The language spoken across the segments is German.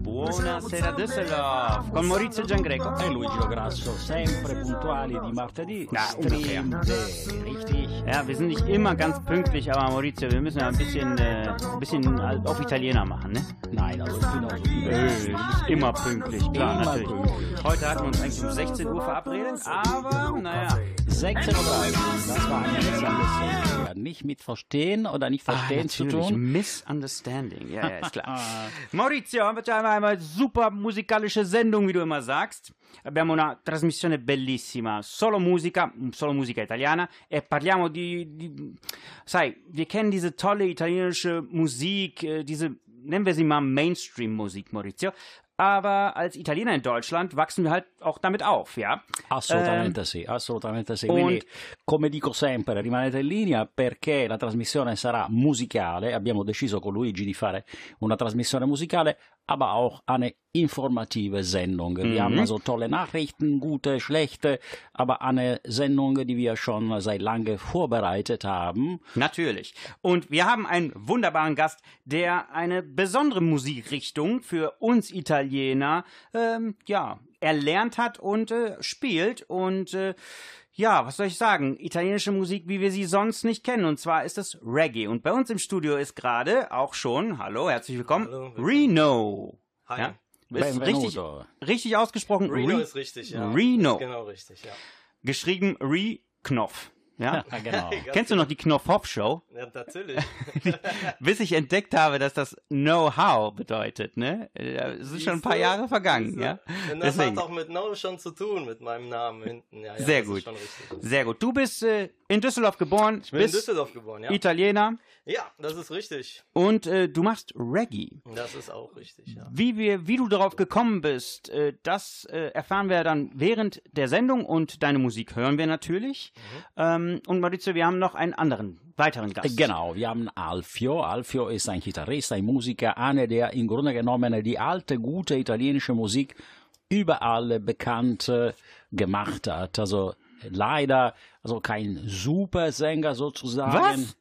Buonasera Düsseldorf con Maurizio Giangreco. E Luigi Grasso, sempre puntuali di martedì. Ja, ungefähr. Richtig? Ja, wir sind nicht immer ganz pünktlich, aber Maurizio, wir müssen ja ein bisschen, äh, ein bisschen auf Italiener machen, ne? Nein, also ich bin auch Äh, du bist immer pünktlich, klar, Immer natürlich. pünktlich. Heute hatten wir uns eigentlich um 16 Uhr verabredet, aber naja. 16.30 Uhr, das war eine Misunderstanding. Nicht mit Verstehen oder nicht Verstehen zu Ah, natürlich. tun. Misunderstanding, ja, ja, ist klar. Maurizio, facciamo una super musicalische Sendung, wie du immer sagst. Abbiamo una trasmissione bellissima, solo musica, solo musica italiana e parliamo di, di sai, wir kennen diese tolle italienische Musik, äh, diese, nennen wir sie mal Mainstream-Musik, Maurizio. Aber als Italiener in Deutschland wachsen wir halt auch damit auf, ja? Assolutamente sì, assolutamente sì. Quindi, come dico sempre, rimanete in linea perché la trasmissione sarà musicale. Abbiamo deciso con Luigi di fare una trasmissione musicale, aber auch eine informative Sendung. Wir Mhm. haben also tolle Nachrichten, gute, schlechte, aber eine Sendung, die wir schon seit lange vorbereitet haben. Natürlich. Und wir haben einen wunderbaren Gast, der eine besondere Musikrichtung für uns Italiener ähm, ja, erlernt hat und äh, spielt. Und äh, ja, was soll ich sagen? Italienische Musik, wie wir sie sonst nicht kennen. Und zwar ist es Reggae. Und bei uns im Studio ist gerade auch schon, hallo, herzlich willkommen, Hallo, willkommen. Reno. Hi. Ja? Ist richtig, richtig ausgesprochen. Reno Re- ist richtig, ja. Reno. Ist genau richtig, ja. Geschrieben Re-Knopf. Ja? Ja, genau. Kennst du noch die Knopf-Hoff-Show? Ja, natürlich. bis ich entdeckt habe, dass das Know-how bedeutet, ne? Es sind schon ein paar? Jahre vergangen, Siehste? ja? Und das Deswegen. hat auch mit No schon zu tun, mit meinem Namen hinten. Ja, ja, Sehr das gut. Ist schon richtig. Sehr gut. Du bist äh, in Düsseldorf geboren, Ich bin in bist Düsseldorf geboren, ja. Italiener Ja, das ist richtig. und äh, du machst Reggae. Das ist auch richtig, ja. Wie, wir, wie du darauf gekommen bist, äh, das äh, erfahren wir dann während der Sendung und deine Musik hören wir natürlich. Mhm. Ähm, und Maurizio, wir haben noch einen anderen, weiteren Gast. Genau, wir haben Alfio. Alfio ist ein Gitarrist, ein Musiker, einer, der im Grunde genommen die alte, gute italienische Musik überall bekannt äh, gemacht hat. Also leider, also kein Supersänger sozusagen. Was?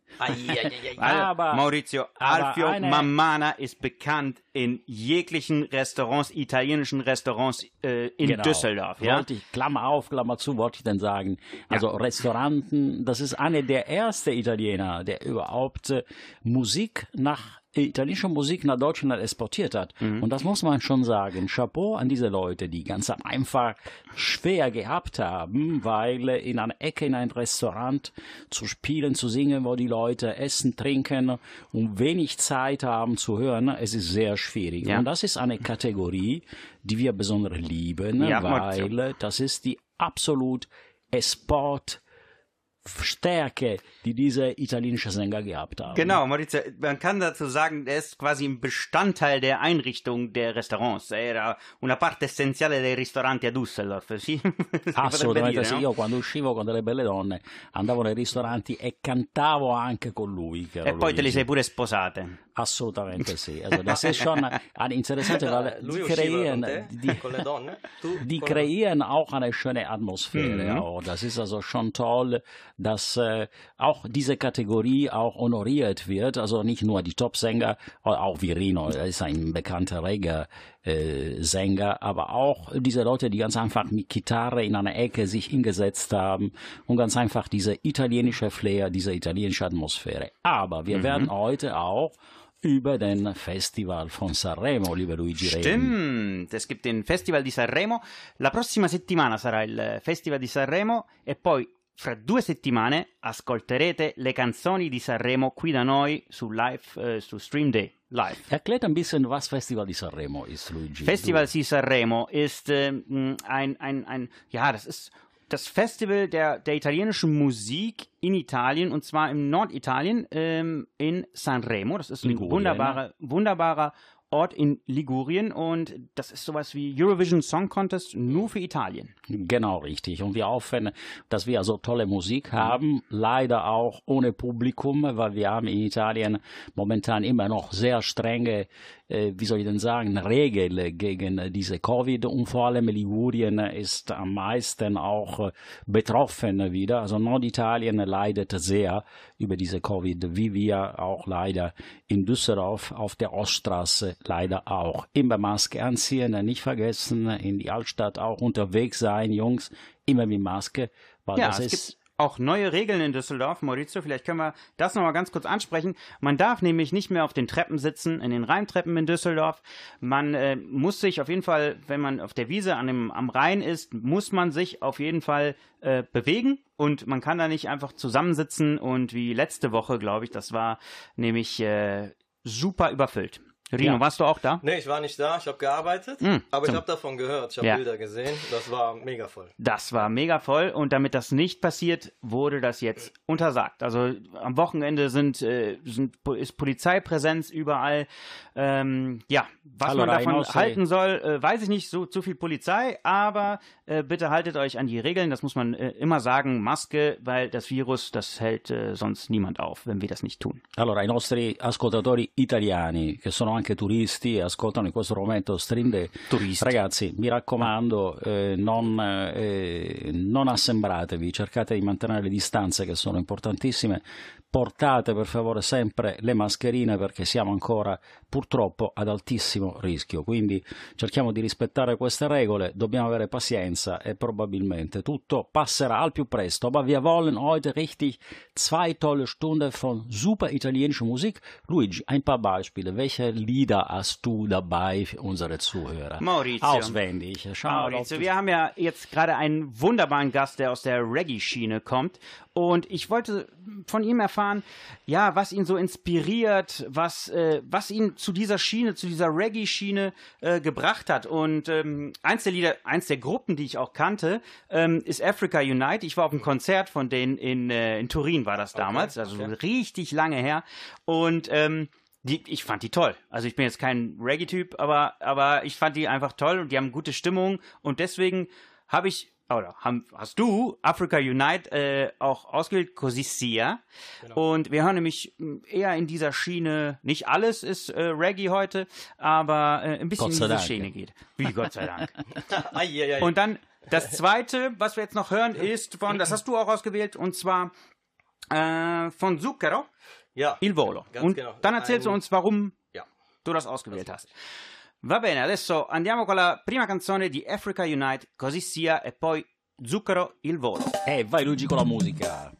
Aber- Maurizio aber Alfio eine- Mamana ist bekannt in jeglichen Restaurants, italienischen Restaurants äh, in Genau. Düsseldorf. Ja? Wollte ich, Klammer auf, Klammer zu, wollte ich denn sagen. Also Restauranten, das ist einer der ersten Italiener, der überhaupt äh, Musik nach italienische Musik nach Deutschland exportiert hat. Und das muss man schon sagen. Chapeau an diese Leute, die ganz einfach schwer gehabt haben, weil in einer Ecke in ein Restaurant zu spielen, zu singen, wo die Leute essen, trinken und wenig Zeit haben zu hören, es ist sehr schwierig. Ja. Und das ist eine Kategorie, die wir besonders lieben, Ja, weil das ist die absolut Export Stärke, die diese italienische Sänger gehabt haben. Genau, Maurizio, man kann dazu sagen, er ist quasi ein Bestandteil der Einrichtung der Restaurants. Era una parte essenziale dei ristoranti a Düsseldorf. Sì? Potrebbe Assolutamente sì, io quando uscivo con delle belle donne andavo nei ristoranti e cantavo anche con lui. E poi te li sei pure sposate. Assolutamente sì. Also, das ist schon eine interessante, weil Lui die kreieren, die, con le donne? Tu die con- kreieren auch eine schöne Atmosphäre. Mhm. Auch. Das ist also schon toll, dass äh, auch diese Kategorie auch honoriert wird. Also nicht nur die Top-Sänger, auch Virino, ist ein bekannter Reggae-Sänger, aber auch diese Leute, die ganz einfach mit Gitarre in einer Ecke sich hingesetzt haben und ganz einfach diese italienische Flair, diese italienische Atmosphäre. Aber Mhm. wir werden heute auch über den Festival von Sanremo, liebe Luigi. Stimmt, es gibt den Festival di Sanremo. La prossima settimana sarà il Festival di Sanremo e poi fra due settimane ascolterete le canzoni di Sanremo qui da noi su live, eh, su Stream Day live. Erklärt ein bisschen, was Festival di Sanremo ist, Luigi. Festival di Sanremo ist ähm, ein, ein, ein, ja, das ist das Festival der, der italienischen Musik in Italien und zwar im Norditalien ähm, in Sanremo. Das ist ein Ligurien, wunderbarer, wunderbarer Ort in Ligurien und das ist sowas wie Eurovision Song Contest nur für Italien. Genau, richtig. Und wir hoffen, dass wir so tolle Musik haben, leider auch ohne Publikum, weil wir haben in Italien momentan immer noch sehr strenge, wie soll ich denn sagen, Regeln gegen diese Covid und vor allem Ligurien ist am meisten auch äh, betroffen wieder. Also Norditalien leidet sehr über diese Covid, wie wir auch leider in Düsseldorf auf der Oststraße leider auch. Immer Maske anziehen, nicht vergessen, in die Altstadt auch unterwegs sein, Jungs, immer mit Maske, weil Ja, das ist auch neue Regeln in Düsseldorf. Maurizio, vielleicht können wir das nochmal ganz kurz ansprechen. Man darf nämlich nicht mehr auf den Treppen sitzen, in den Rheintreppen in Düsseldorf. Man äh, muss sich auf jeden Fall, wenn man auf der Wiese an dem, am Rhein ist, muss man sich auf jeden Fall äh, bewegen und man kann da nicht einfach zusammensitzen und wie letzte Woche, glaube ich, das war nämlich äh, super überfüllt. Rino, Ja. warst du auch da? Nee, ich war nicht da, ich habe gearbeitet, Mm, aber ich habe davon gehört, ich habe Ja. Bilder gesehen, das war mega voll. Das war mega voll und damit das nicht passiert, wurde das jetzt untersagt. Also am Wochenende sind, äh, sind ist Polizeipräsenz überall. Ähm, ja, was Hallo, man davon hey. halten soll, äh, weiß ich nicht. So zu viel Polizei, aber äh, bitte haltet euch an die Regeln. Das muss man äh, immer sagen. Maske, weil das Virus, das hält äh, sonst niemand auf, wenn wir das nicht tun. Allora, i nostri ascoltatori italiani, che sono anche turisti, e ascoltano in questo momento Stream Day. Turisti. Ragazzi, mi raccomando, eh, non, eh, non assembratevi, cercate di mantenere le distanze che sono importantissime. Portate per favore sempre le mascherine perché siamo ancora purtroppo ad altissimo rischio. Quindi cerchiamo di rispettare queste regole, dobbiamo avere pazienza e probabilmente tutto passerà al più presto. Aber wir wollen heute richtig zwei tolle Stunden von super italienischer Musik. Luigi, ein paar Beispiele. Welche Lieder hast du dabei für unsere Zuhörer? Maurizio. Auswendig. Schau mal Maurizio, wir haben ja jetzt gerade einen wunderbaren Gast, der aus der Reggae-Schiene kommt. Und ich wollte von ihm erfahren, ja, was ihn so inspiriert, was, äh, was ihn zu dieser Schiene, zu dieser Reggae-Schiene äh, gebracht hat. Und ähm, eins der Lieder, eins der Gruppen, die ich auch kannte, ähm, ist Africa Unite. Ich war auf einem Konzert von denen in, äh, in Turin, war das damals, also okay. richtig lange her. Und ähm, die, ich fand die toll. Also ich bin jetzt kein Reggae-Typ, aber, aber ich fand die einfach toll und die haben gute Stimmung und deswegen habe ich, oder haben, hast du Africa Unite äh, auch ausgewählt, Così sia. Und wir hören nämlich eher in dieser Schiene, nicht alles ist äh, Reggae heute, aber äh, ein bisschen in diese Dank, Schiene ja. geht. Wie Gott sei Dank. Und dann das zweite, was wir jetzt noch hören, ist von, das hast du auch ausgewählt, und zwar äh, von Zucchero. Ja, Il Volo. Ganz Und genau. dann erzählst du uns, warum Ja. du das ausgewählt hast. Va bene, adesso andiamo con la prima canzone di Africa Unite, così sia, e poi Zucchero il volo. Eh, vai Luigi con la musica.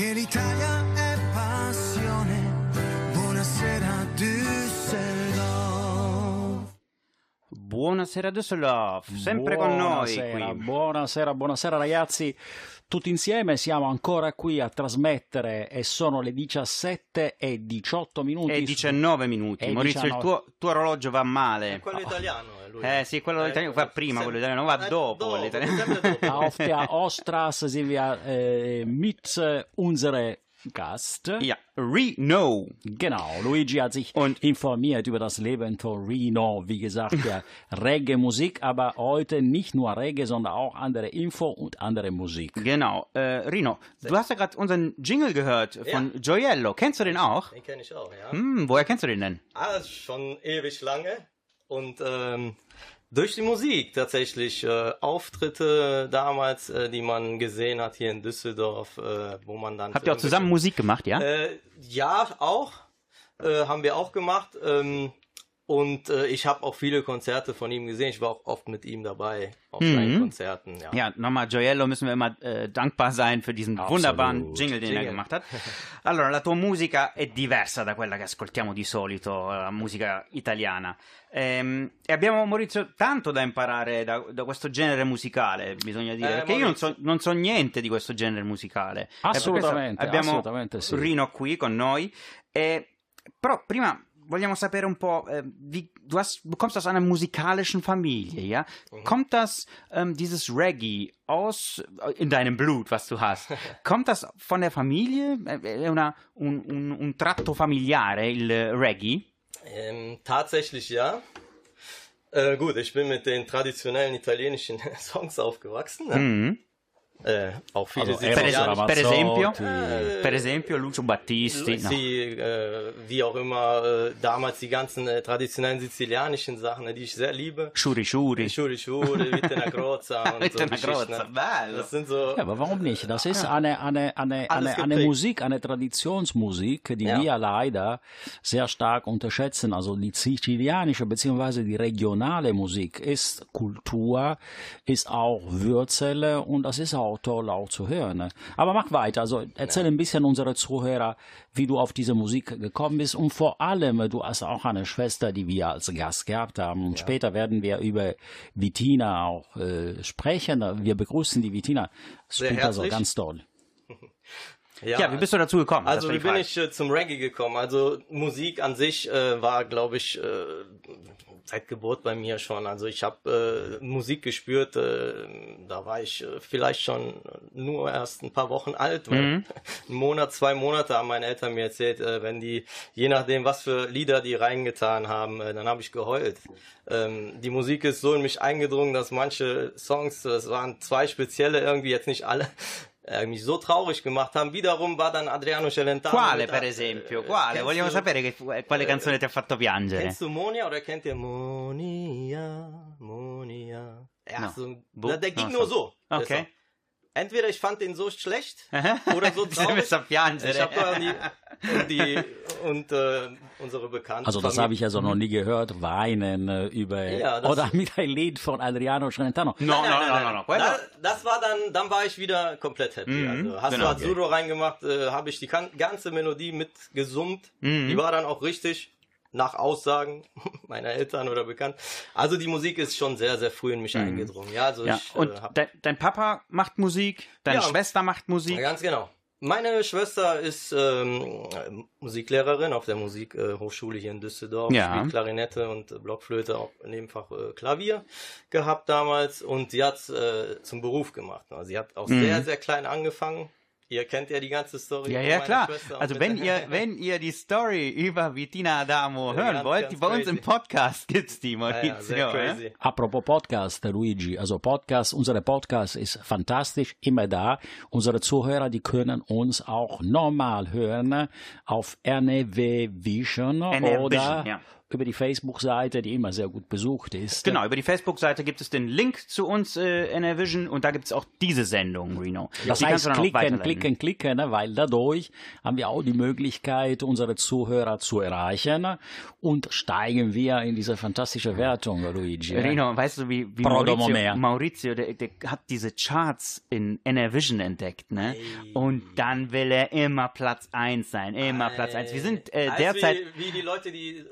Perché l'Italia è passione. Buonasera Düsseldorf. Buonasera Düsseldorf, sempre con noi Buonasera, qui. Buonasera, buonasera ragazzi. Tutti insieme siamo ancora qui a trasmettere e sono le 17 e 18 minuti. E 19 minuti. E Maurizio, il 19. tuo, tuo orologio va male. Quello italiano è lui. Eh sì, quello italiano va prima, quello italiano va eh, dopo dopo. Auf der Oststraße sind wir äh, mit äh, unserem Gast. Ja, Reno. Genau, Luigi hat sich Und- informiert über das Leben Torino, wie gesagt, der Reggae-Musik, aber heute nicht nur Reggae, sondern auch andere Info und andere Musik. Genau. Äh, Rino, du hast ja gerade unseren Jingle gehört von Gioiello. Kennst du den auch? Den kenne ich auch, ja. Hm, woher kennst du den denn? Ah, schon ewig lange. Und ähm, durch die Musik tatsächlich. Äh, Auftritte damals, äh, die man gesehen hat hier in Düsseldorf, äh, wo man dann. Habt ihr auch zusammen Musik gemacht, ja? Äh, ja, auch. Äh, haben wir auch gemacht. Ähm, und äh, ich habe auch viele Konzerte von ihm gesehen. Ich war auch oft mit ihm dabei auf seinen Konzerten. Ja. Ja, nochmal Gioiello müssen wir immer äh, dankbar sein für diesen Absolut. wunderbaren Jingle, den er Jingle. gemacht hat. Allora, la tua musica è diversa da quella che ascoltiamo di solito, la musica italiana. Ehm, e abbiamo, Maurizio, tanto da imparare da, da questo genere musicale, bisogna dire, Eh, perché io non so, Maurizio. non so niente di questo genere musicale. E per questo Assolutamente, abbiamo assolutamente sì. Rino qui con noi. E, però prima vogliamo sapere un po', äh, wie, du, hast, du kommst aus einer musikalischen Familie, ja? Kommt das, ähm, dieses Reggae aus, äh, in deinem Blut, was du hast, kommt das von der Familie? Äh, È una, un, un, un tratto familiare, il Reggae? Ähm, tatsächlich ja. Äh, gut, ich bin mit den traditionellen italienischen Songs aufgewachsen. Ne? Mhm. Äh, auch viele Also, Per, per esempio, Ramazzotti. per esempio Lucio Battisti, no. Sie, äh, wie auch immer, äh, damals die ganzen äh, traditionellen sizilianischen Sachen, die ich sehr liebe. Shuri Shuri. Shuri Shuri, Vite Croza und so ne? bello. Das sind so... Ja, aber warum nicht? Das ist eine, eine, eine, eine, eine. Musik, eine Traditionsmusik, die Ja. wir leider sehr stark unterschätzen. Also die sizilianische bzw. die regionale Musik ist Kultur, ist auch Wurzel und das ist auch toll auch zu hören. ne? Aber mach weiter. Also erzähl ein bisschen unsere Zuhörer, wie du auf diese Musik gekommen bist und vor allem, du hast auch eine Schwester, die wir als Gast gehabt haben und später werden wir über Vitina auch äh, sprechen. Wir begrüßen die Vitina. Also herzlich. ganz toll. Ja, wie bist du dazu gekommen? Also wie bin ich äh, zum Reggae gekommen? Also Musik an sich äh, war, glaube ich, äh, seit Geburt bei mir schon. Also ich habe äh, Musik gespürt, äh, da war ich äh, vielleicht schon nur erst ein paar Wochen alt. Weil Mhm. Einen Monat, zwei Monate haben meine Eltern mir erzählt, äh, wenn die, je nachdem, was für Lieder die reingetan haben, dann habe ich geheult. Ähm, die Musik ist so in mich eingedrungen, dass manche Songs, das waren zwei spezielle, irgendwie jetzt nicht alle, äh, mich so traurig gemacht haben. Wiederum war dann Adriano Celentano. Quale, per esempio? äh, Quale? Vogliamo du- sapere che- quale canzone ti ha fatto piangere. Kennst du Monia oder kennt ihr Monia, Monia? Ja, No. so, Wo? der, der ging Ah, nur so. so. Okay. Entweder ich fand den so schlecht oder so traurig. Ich habe die, und, die, und äh, unsere Bekannten. Also das habe ich also noch nie gehört, weinen äh, über Ja, das- oder mit ein Lied von Adriano Celentano. No, Nein, no, nein, no, nein, no, nein. no. Da, das war dann, dann war ich wieder komplett happy. Mhm, Also hast genau. du Azzurro reingemacht, äh, habe ich die ganze Melodie mitgesummt. Mhm. Die war dann auch richtig nach Aussagen meiner Eltern oder bekannt. Also die Musik ist schon sehr, sehr früh in mich eingedrungen. Ja, also Mhm. Ja, ich und äh, de dein Papa macht Musik, deine Ja. Schwester macht Musik. ja, ganz genau. Meine Schwester ist ähm, Musiklehrerin auf der Musikhochschule hier in Düsseldorf. Ja. Spielt Klarinette und äh, Blockflöte, auch nebenfach äh, Klavier gehabt damals. Und sie hat äh, zum Beruf gemacht. Also sie hat auch sehr, sehr klein angefangen. Ihr kennt ja die ganze Story. Ja, ja, klar. Also wenn ihr, wenn ihr die Story über Vitina Adamo Ja, hören ganz, wollt, ganz die bei uns im crazy. Podcast gibt's die, ja, Maurizio. ja, eh? crazy. Apropos Podcast, Luigi, also Podcast, unser Podcast ist fantastisch, immer da. Unsere Zuhörer, die können uns auch normal hören auf NW Vision NW oder Vision, ja. Über die Facebook-Seite, die immer sehr gut besucht ist. Genau, über die Facebook-Seite gibt es den Link zu uns, äh, NRVision, und da gibt es auch diese Sendung, Reno. Das Die heißt, klicken, klicken, klicken, ne? weil dadurch haben wir auch die Möglichkeit, unsere Zuhörer zu erreichen und steigen wir in diese fantastische Wertung, Luigi. ne? Reno, weißt du, wie, wie Maurizio. Maurizio der, der hat diese Charts in NRVision entdeckt, ne? Und dann will er immer Platz 1 sein, immer Platz 1. Wir sind äh, derzeit... Wie, wie die Leute, die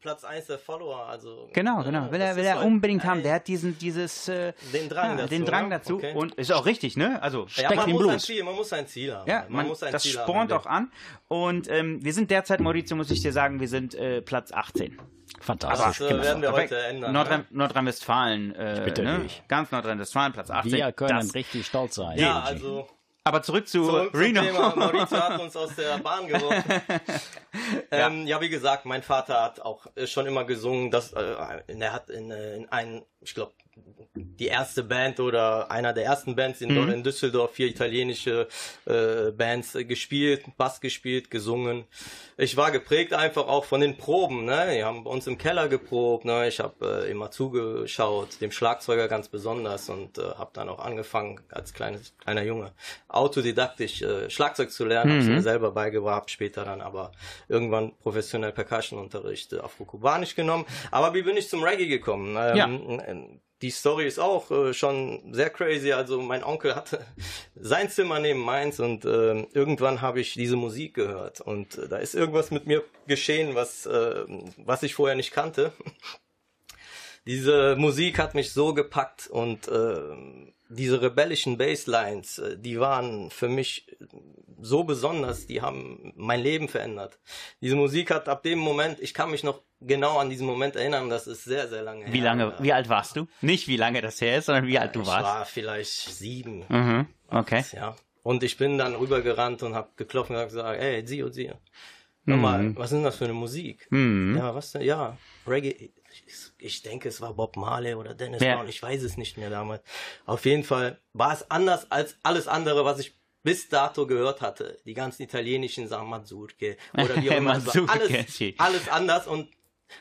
Platz 1 der Follower, also. Genau, äh, genau. Will das er, will er unbedingt haben. Ey, Der hat diesen, dieses, äh, Den Drang dazu, den Drang ja? dazu. Okay. Und ist auch richtig, ne? Also Ja, Steckt man im muss, Blut. ein Ziel, man muss ein Ziel haben. Ja, man, muss ein das Ziel spornt haben. auch an. Und ähm, wir sind derzeit, Maurizio, muss ich dir sagen, wir sind äh, Platz 18. Fantastisch. Das äh, werden wir heute ändern. Nordrhein- ne? Nordrhein-Westfalen. Äh, bitte ne? dich. Ganz Nordrhein-Westfalen, Platz 18. Wir können das. richtig stolz sein. Ja, also. Aber zurück zu Zurück Reno. Thema. Maurizio hat uns aus der Bahn geworfen. ähm, ja. wie gesagt, mein Vater hat auch äh, schon immer gesungen. Dass, äh, er hat in, äh, in einen, ich glaube, die erste Band oder einer der ersten Bands in, in Düsseldorf, vier italienische äh, Bands äh, gespielt, Bass gespielt, gesungen. Ich war geprägt einfach auch von den Proben. Ne? Wir haben bei uns im Keller geprobt. Ne? Ich habe äh, immer zugeschaut, dem Schlagzeuger ganz besonders und äh, habe dann auch angefangen als kleines kleiner Junge autodidaktisch äh, Schlagzeug zu lernen. Habe mir selber beigebracht, später dann aber irgendwann professionell Percussion-Unterricht äh, afro-kubanisch genommen. Aber wie bin ich zum Reggae gekommen? Ähm, äh, die Story ist auch äh, schon sehr crazy. Also mein Onkel hatte sein Zimmer neben meins und ähm, irgendwann habe ich diese Musik gehört und äh, da ist irgendwas mit mir geschehen, was äh, was ich vorher nicht kannte. Diese Musik hat mich so gepackt und äh, diese rebellischen Basslines, äh, die waren für mich so besonders, die haben mein Leben verändert. Diese Musik hat ab dem Moment, ich kann mich noch genau an diesen Moment erinnern, das ist sehr, sehr lange her. Wie lange, wie alt warst du? Nicht wie lange das her ist, sondern wie alt du ich warst. war vielleicht sieben. Mhm. Okay. Ja. Und ich bin dann rübergerannt und habe geklopft und gesagt, ey, Zio, Zio. Hör mal, was ist denn das für eine Musik? Ja, was denn? Ja, Reggae. Ich, denke, es war Bob Marley oder Dennis Ja. Brown. Ich weiß es nicht mehr damals. Auf jeden Fall war es anders als alles andere, was ich bis dato gehört hatte. Die ganzen italienischen Sachen, Mazurke oder wie auch immer. Alles, alles anders und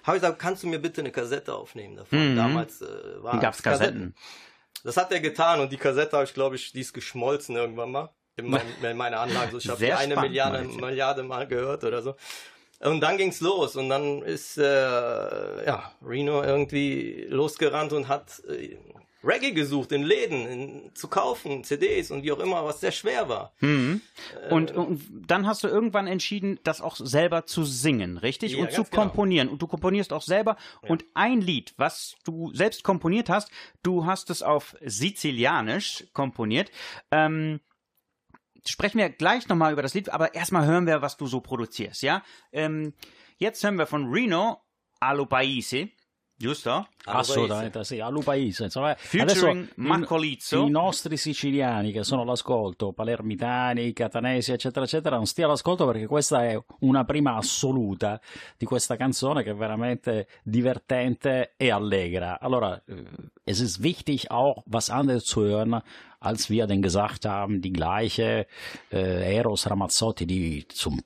habe ich gesagt, kannst du mir bitte eine Kassette aufnehmen davon? Damals äh, war Gab's Kassetten. das hat er getan und die Kassette habe ich, glaube ich, die ist geschmolzen irgendwann mal in, mein, in meiner Anlage. So, ich habe eine spannend, Milliarde. Milliarde Mal gehört oder so. Und dann ging's los und dann ist äh, ja Reno irgendwie losgerannt und hat äh, Reggae gesucht in Läden in, zu kaufen, CDs und wie auch immer, was sehr schwer war. Und, und dann hast du irgendwann entschieden, das auch selber zu singen, richtig? Ja, und zu genau. komponieren. Und du komponierst auch selber. Und ein Lied, was du selbst komponiert hast, du hast es auf Sizilianisch komponiert. Ähm, sprechen wir gleich nochmal über das Lied, aber erstmal hören wir, was du so produzierst, ja? Ähm, jetzt hören wir von Reno Allo Paese, giusto? Assolutamente sì, a Lupaese. Insomma, Featuring adesso Maccolizzo. i, i nostri siciliani che sono all'ascolto, palermitani, catanesi, eccetera, eccetera, non stia all'ascolto perché questa è una prima assoluta di questa canzone che è veramente divertente e allegra. Allora, äh, es ist wichtig auch was anderes zu hören, als wir denn gesagt haben, die gleiche äh, Eros Ramazzotti, die zum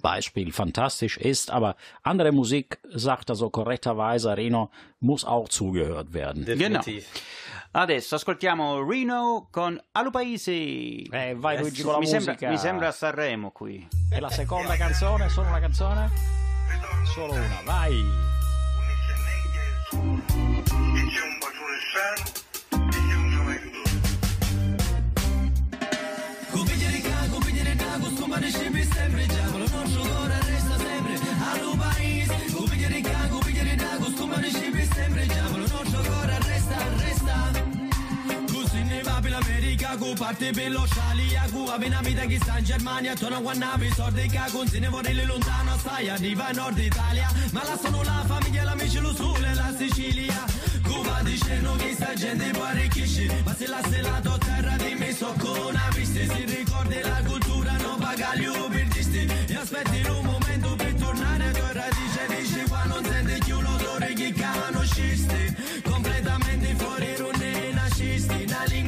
Beispiel fantastisch ist, aber andere Musik, sagt er so korrekterweise, Reno, muss auch zugehört werden. Definitiv. Adesso ascoltiamo Reno con Allo Paese. Eh, vai Luigi con la mi, sembra, musica. mi sembra Sanremo qui. È la seconda canzone, solo una canzone? Solo una, vai! Così ne va per l'America, cu parte per l'Australia, cu appena vita che sta in Germania, torna quando avevi soldi che con se vorrei lontano, stai, arriva in Nord Italia, ma lasciano la famiglia, l'amici, lo sole, la Sicilia. Cuba dicendo che sta gente può arricchisce, ma se la selato terra di me soccona, viste, si ricorda la cultura, non paga gli ubertisti, e aspetti un momento per tornare a tua radice, dici qua non senti più l'odore che conoscisti, completamente fuori runne nascisti, una lingua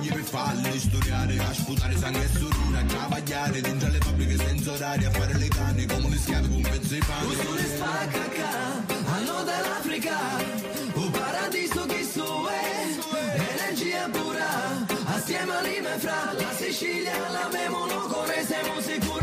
che per farle storiare A sputare sangue e sorore, a travagliare Dentro le fabbriche senza orari, a fare le canne Come le schiave con un pezzo di pane. Usure spacca ca, al nord dell'Africa, un paradiso che è, energia pura, assieme a Lima e fra la Sicilia, la bevono come siamo sicuri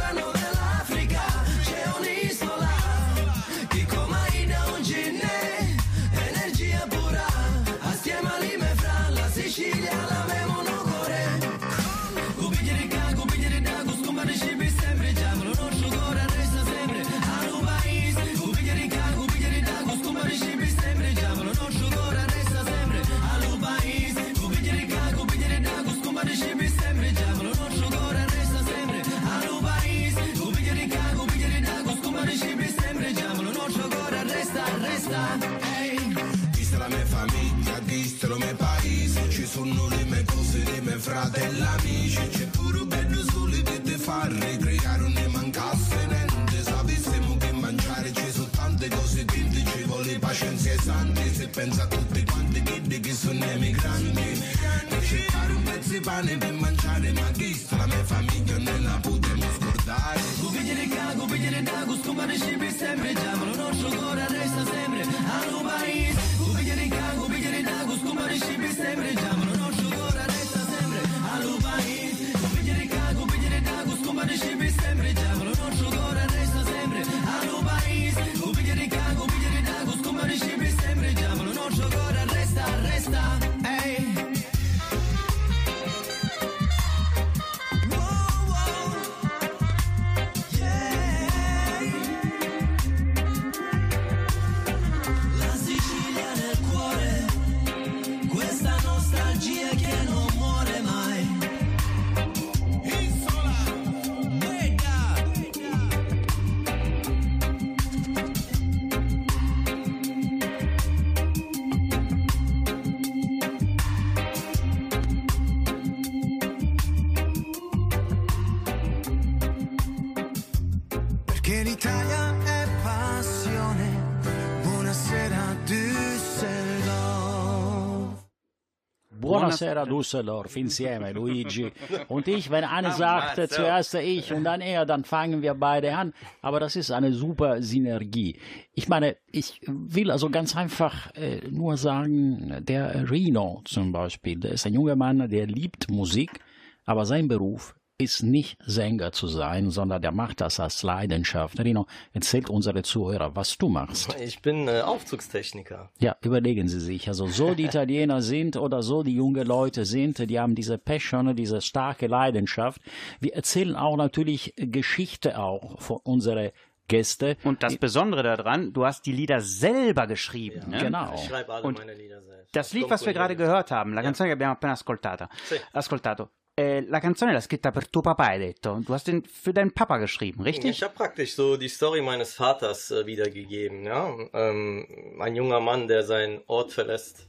Buonasera Düsseldorf insieme, Luigi und ich. Wenn eine sagt, zuerst ich und dann er, dann fangen wir beide an. Aber das ist eine super Synergie. Ich meine, ich will also ganz einfach äh, nur sagen, der Reno zum Beispiel, der ist ein junger Mann, der liebt Musik, aber sein Beruf ist nicht Sänger zu sein, sondern der macht das als Leidenschaft. Rino, erzählt unsere Zuhörer, was du machst. Ich bin äh, Aufzugstechniker. Ja, überlegen Sie sich. Also so die Italiener sind oder so die junge Leute sind, die haben diese Passion, diese starke Leidenschaft. Wir erzählen auch natürlich Geschichte auch von unseren Gäste. Und das Besondere daran, du hast die Lieder selber geschrieben. Ne? Genau. Ich schreibe alle Und meine Lieder selbst. Das Lied, was wir gerade gehört haben, la canzone che abbiamo appena ascoltata, Sì. ascoltato, eh, la canzone l'ha scritta per tuo papà, hai detto. Du hast den für deinen Papa geschrieben, richtig? Ich habe praktisch so die Story meines Vaters äh, wiedergegeben. Ja? Ähm, ein junger Mann, der seinen Ort verlässt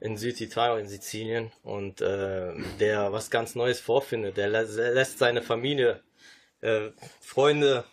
in Süditalien, in Sizilien und äh, der was ganz Neues vorfindet. Der lä lässt seine Familie, äh, Freunde,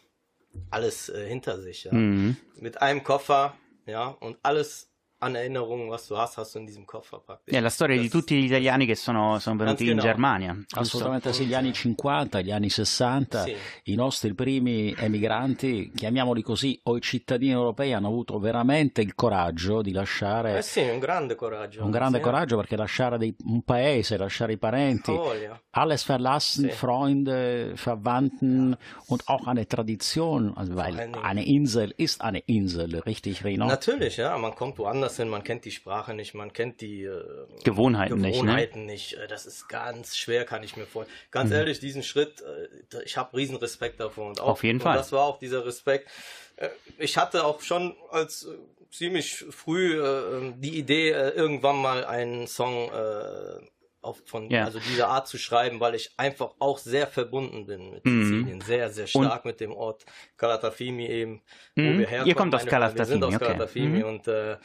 alles äh, hinter sich. Ja? Mhm. Mit einem Koffer, ja, und alles an Erinnerungen, was du hast, hast du in diesem Koffer praktisch. È la storia di Das- tutti gli italiani che sono, sono venuti in. Germania. giusto? Assolutamente sì, gli anni 50, gli anni 60, Sì. i nostri primi emigranti, chiamiamoli così, o i cittadini europei hanno avuto veramente il coraggio di lasciare Eh sì, un grande coraggio. un grande sì. coraggio perché lasciare dei- un paese, lasciare i parenti, voglia. alles verlassen, Sì. Freunde, Verwandten und auch eine Tradition, also weil eine Insel ist eine Insel, richtig, Rino? Natürlich, ja. Man kommt woanders hin, man kennt die Sprache nicht, man kennt die äh, Gewohnheiten nicht, ne? Gewohnheiten nicht. Äh, Das ist ganz schwer, kann ich mir vorstellen. Ganz ehrlich, diesen Schritt, äh, ich habe riesen Respekt davor. Und auch, Auf jeden und Fall. Das war auch dieser Respekt. Äh, Ich hatte auch schon als ziemlich früh äh, die Idee, äh, irgendwann mal einen Song äh, auf, von Ja. also dieser Art zu schreiben, weil ich einfach auch sehr verbunden bin mit Mhm. Sizilien, sehr sehr stark mit dem Ort Calatafimi eben, Mhm. wo wir Ihr herkommen. kommt aus Meine- Wir sind Calatafimi, aus okay. Calatafimi Mhm. und äh,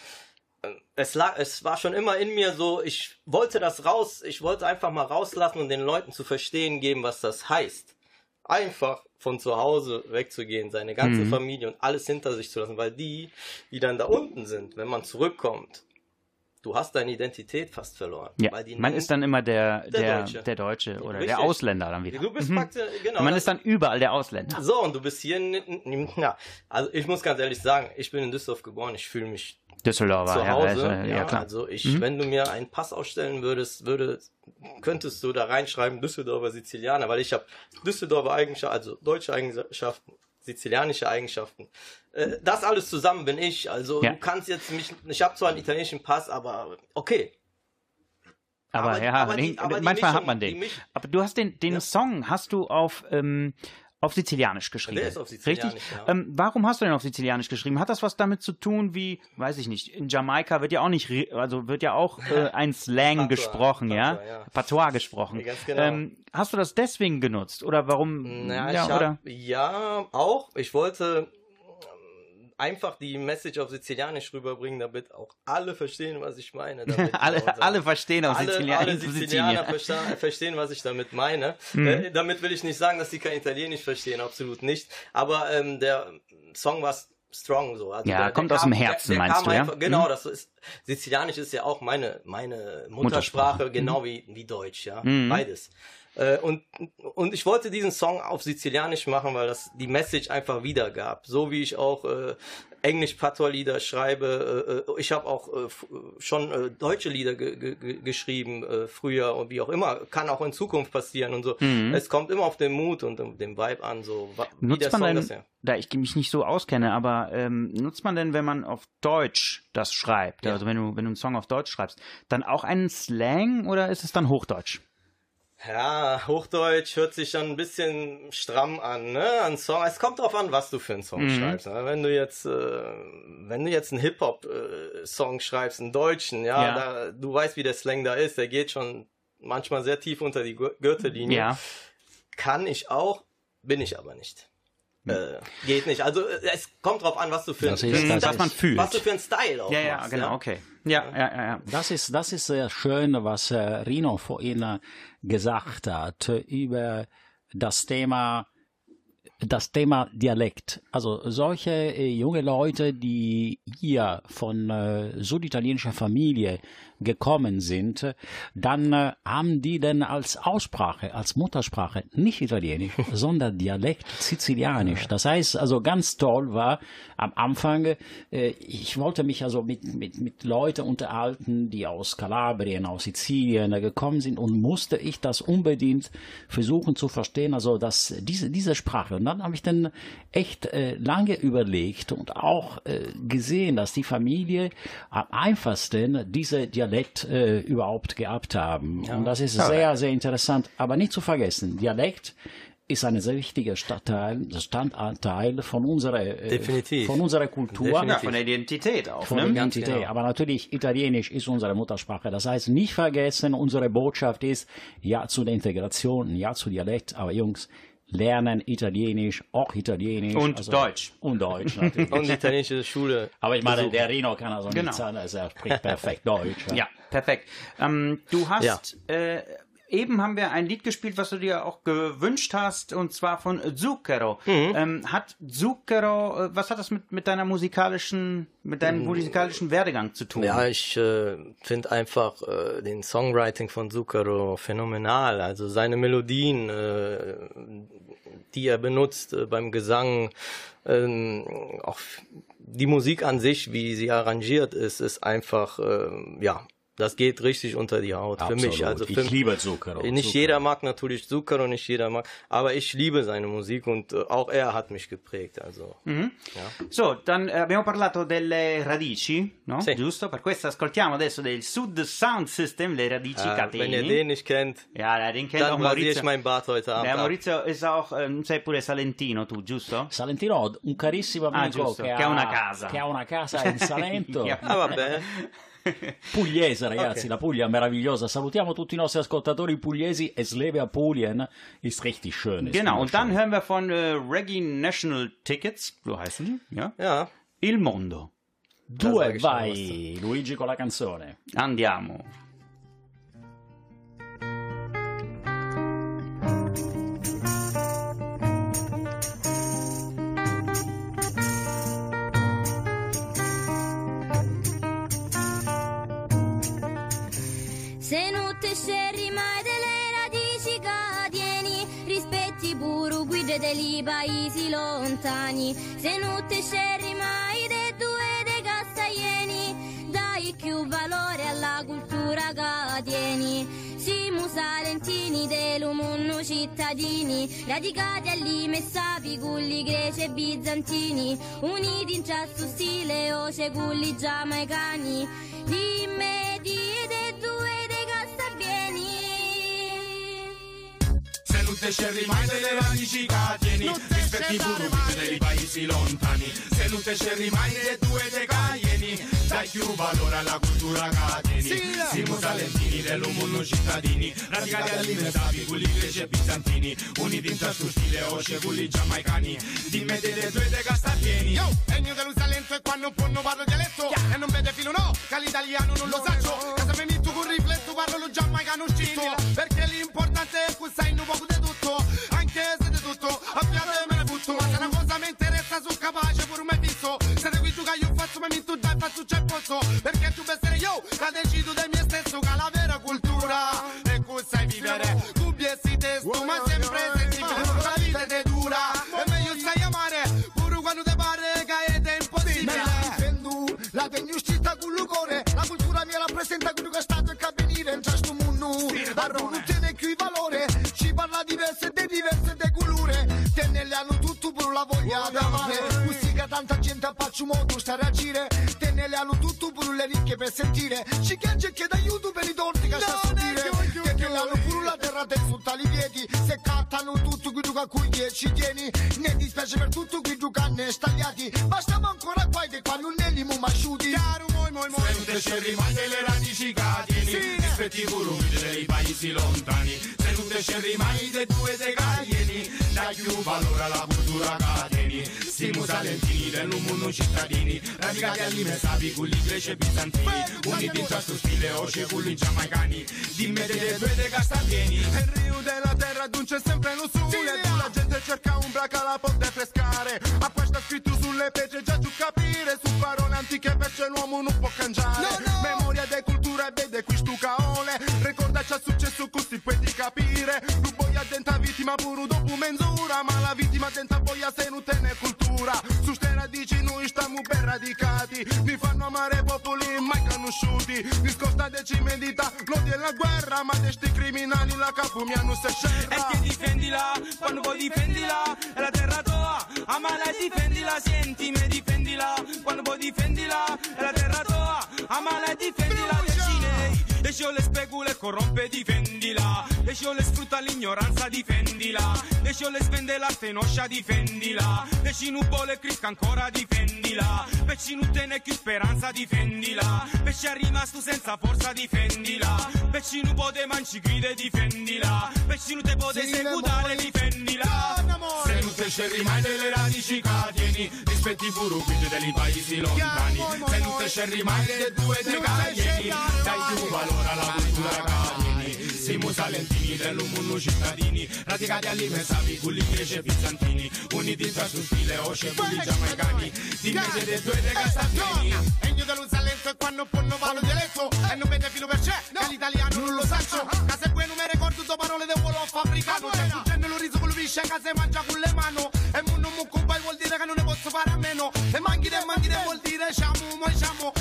es lag, es war schon immer in mir so, ich wollte das raus, ich wollte einfach mal rauslassen und den Leuten zu verstehen geben, was das heißt. einfach von zu Hause wegzugehen, seine ganze Mhm. Familie und alles hinter sich zu lassen, weil die, die dann da unten sind, wenn man zurückkommt, du hast deine Identität fast verloren. Ja, man ist dann immer der, Der der, Deutsche. der Deutsche oder Richtig. der Ausländer dann wieder. Du bist praktisch, genau. man ist dann überall der Ausländer. so, und du bist hier, in, also ich muss ganz ehrlich sagen, ich bin in Düsseldorf geboren, ich fühle mich Düsseldorfer, zu ja, Hause. also, ja, ja, klar. Also ich, Mhm. wenn du mir einen Pass ausstellen würdest, würde, könntest du da reinschreiben Düsseldorfer Sizilianer, weil ich habe Düsseldorfer Eigenschaften, also deutsche Eigenschaften, sizilianische Eigenschaften. Äh, Das alles zusammen bin ich. Also Ja. du kannst jetzt mich, ich habe zwar einen italienischen Pass, aber okay. aber, aber- ja, aber die- aber manchmal hat Mischung- man die den. Aber du hast den, den Ja. Song hast du auf ähm, auf Sizilianisch geschrieben. Der ist auf Sizilianisch, Richtig? ja. Ähm, warum hast du denn auf Sizilianisch geschrieben? Hat das was damit zu tun, wie, weiß ich nicht, in Jamaika wird ja auch nicht, also wird ja auch äh, ein Slang Patois, gesprochen, ja? Patois, ja. Patois gesprochen. Ja, genau. ähm, hast du das deswegen genutzt? Oder warum? Na, ja, hab, ja, auch. Ich wollte einfach die Message auf Sizilianisch rüberbringen, damit auch alle verstehen, was ich meine. alle, auch- alle verstehen auf alle, Sizilien, alle Sizilianer versta- verstehen, was ich damit meine. Mhm. Äh, damit will ich nicht sagen, dass sie kein Italienisch verstehen, absolut nicht. Aber ähm, der Song war strong so. Also Ja, der, kommt der aus dem Herzen, der, meinst kam du, ja? Einfach, genau, Mhm. das ist Sizilianisch ist ja auch meine meine Muttersprache, Muttersprache. genau wie wie Deutsch, ja, Mhm. beides. Äh, und, und ich wollte diesen Song auf Sizilianisch machen, weil das die Message einfach wiedergab. So wie ich auch äh, Englisch-Patois-Lieder schreibe. Äh, äh, ich habe auch äh, schon äh, deutsche Lieder ge ge ge geschrieben äh, früher und wie auch immer. Kann auch in Zukunft passieren und so. Es kommt immer auf den Mut und um den Vibe an, so wie der Nutzt man Song denn, das ja. da ich mich nicht so auskenne, aber ähm, nutzt man denn, wenn man auf Deutsch das schreibt, Ja. also wenn du, wenn du einen Song auf Deutsch schreibst, dann auch einen Slang oder ist es dann Hochdeutsch? Ja, Hochdeutsch hört sich dann ein bisschen stramm an, ne? Ein Song. Es kommt drauf an, was du für einen Song Mhm. schreibst. Ne? Wenn du jetzt, äh, wenn du jetzt einen Hip-Hop-Song schreibst, einen deutschen, ja, Ja. Da, du weißt, wie der Slang da ist. Der geht schon manchmal sehr tief unter die Gür- Gürtellinie. Ja. Kann ich auch, bin ich aber nicht. Äh, geht nicht. Also äh, es kommt drauf an, was du für, Das für ist- einen das Style- was man fühlt. was du für einen Style auch Ja, ja, machst, genau, okay. Ja, ja, ja, ja. Das ist, das ist sehr schön, was äh, Rino vorhin äh, gesagt hat äh, über das Thema, das Thema Dialekt. Also solche äh, junge Leute, die hier von äh, süditalienischer Familie gekommen sind, dann äh, haben die denn als Aussprache, als Muttersprache nicht Italienisch, sondern Dialekt Sizilianisch. Das heißt, also ganz toll war am Anfang, äh, ich wollte mich also mit, mit, mit Leuten unterhalten, die aus Kalabrien, aus Sizilien gekommen sind und musste ich das unbedingt versuchen zu verstehen, also dass diese, diese Sprache. Und dann habe ich dann echt äh, lange überlegt und auch äh, gesehen, dass die Familie am einfachsten diese Dialekt äh, überhaupt gehabt haben. Und das ist sehr, sehr interessant. Aber nicht zu vergessen, Dialekt ist ein sehr wichtiger Stadtteil, Standteil von unserer, äh, von unserer Kultur. Ja, Definitiv. von der Identität auch, Von der ne? Identität. genau. Aber natürlich, Italienisch ist unsere Muttersprache. Das heißt, nicht vergessen, unsere Botschaft ist Ja zu der Integration, Ja zu Dialekt. Aber Jungs, lernen Italienisch, auch Italienisch. Und also- Deutsch. Und Deutsch, natürlich. Und die italienische Schule. Aber ich meine, der Rino kann also Genau. nichts anderes. Er spricht perfekt Deutsch. Ja, perfekt. Ähm, du hast, äh, eben haben wir ein Lied gespielt, was du dir auch gewünscht hast, und zwar von Zucchero. Mhm. Ähm, hat Zucchero, äh, was hat das mit, mit deiner musikalischen, mit deinem musikalischen Werdegang zu tun? Mhm. Ja, ich äh, finde einfach äh, den Songwriting von Zucchero phänomenal. Also seine Melodien, äh, die er benutzt äh, beim Gesang, ähm, auch die Musik an sich, wie sie arrangiert ist, ist einfach, äh, ja, das geht richtig unter die Haut. Für mich, Absolut. also ich für, liebe Zucchero. nicht Zucchero. jeder mag natürlich Zucchero, nicht jeder mag, aber ich liebe seine Musik und äh, auch er hat mich geprägt. Also So, dann eh, abbiamo parlato delle radici, no? Sì. Giusto? Per questo ascoltiamo adesso del Sud Sound System, le radici äh, wenn ihr den nicht kennt, Ja, den kennt auch dann rasiere ich Maurizio. meinen Bart heute Abend. Ab. Maurizio ist auch, ähm, sei pure Salentino tu, giusto? Salentino, un carissimo Ah, amico giusto, che, che ha una casa. che ha una casa in Salento. Ja. Ah, vabbè. Pugliese, ragazzi, Ok. la Puglia è meravigliosa. Salutiamo tutti i nostri ascoltatori pugliesi. Es lebe a Pulien ist richtig schön. Ist Genau, und dann wunderschön. hören wir von äh, Reggae National Tickets, so heißen die, ja? Ja. Il Mondo. Due, vai, Luigi con la canzone. Andiamo. Dei paesi lontani. Se non te scerri mai dei due dei castaglieni, dai più valore alla cultura cadieni. Siamo salentini dell'umunno cittadini, radicati all'ime sapi, culli greci e bizantini, uniti in ciasto stile o culli giamaicani, dimmi non te scerri mai delle radici catieni Rispetti pure dei paesi lontani. Se non te scerri mai delle tue decaieni Dai più valore alla cultura catieni Siamo salentini dell'umunno cittadini. Radicali alimentati, culli greci e bizantini. Uniti in questo stile osce, culli giamaicani. Dimmi delle tue decastapieni Yo, è il mio dello Salento e quando un po' non parlo dialetto. E non vede filo no, che l'italiano non lo saccio Casa me metto con rifletto, parlo lo giamaicano scitto. Perché l'importante è che sai un poco di tutto Anche se di tutto, a piate me ne butto. Ma se una cosa mi interessa, sono capace pure me fisso Siete qui tu che io faccio, ma mi tu dai, faccio c'è posso Perché tu per essere io, che decido del mio stesso Che la vera cultura. È cui sai vivere? Cubi e si testo, ma sempre faccio modo stare a gire te ne le hanno tutto pure le ricche per sentire. Ci chiede che d'aiuto per i torti che sta a dire che te l'hanno pure la terra del sotto lieti se cattano tutto qui a cui ci tieni. Ne dispiace per tutto qui giuca ne stagliati. Ma stiamo ancora qua e qua non ne li masciuti. Caro moi moi moi. Sente ci rimane le radici catini. Sì. rispetti i dei paesi lontani. Sente ci rimane dei due dei gaglieni dai più valore alla cultura cateni Siamo salentini dell'umunno cittadini. Radicati all'ime sapi, culli greci e bizantini. Uniti in questo stile osce, culli giamaicani. Dimmi delle tue decastapieni Il rio della terra d'un c'è sempre lo sole. La gente cerca un braca la può defrescare A questo scritto sulle pece già tu capire. Su parole antiche perché l'uomo non può cangiare. Memoria di cultura e vede qui stu caole. Ricorda c'è successo così puoi di capire. Tu boia denta vittima pure dopo mezz'ora Ma la vittima denta boia se non te ne cultura. Su ste radici noi stiamo ben radicati. Mi fanno amare popoli mai conosciuti. Mi scosta de ci medita l'odio e la guerra Ma sti criminali la capo mi hanno se E che difendila, quando vuoi difendila, è la terra tua, amala e difendila, sentimi difendila, quando vuoi difendila, è la terra tua, amala e difendila, decine, lascio le specule corrompe, difendila, Deciole sfrutta l'ignoranza, difendila. Deciole svende la stenoscia, difendila. Decinubole cricca ancora, difendila. Pecinute ne più speranza, difendila. Pesce rimasto senza forza, difendila. Pecinu pode manci gride, difendila. Pecinute pode seguitare, difendila. Se non te mai delle radici catieni, rispetti i furubiti dei paesi lontani. Se non te mai delle due dei cadieni. Salentini dell'umunno cittadini, radicati all'ime sapi, culli greci e bizantini, uniti in questo stile osce, culli giamaicani, dimmi delle due decastazioni. E io dello Salento e quando poi non parlo dialetto E non vede filo per c'è, che l'italiano non lo saccio. Che se poi non mi ricordo due parole del volo fabbricato C'è un genere lo riso con lo pisce, che se mangia con le mani E mo non mucco bai vuol dire che non ne posso fare a meno. E manchi de manchi de vuol dire siamo, moi siamo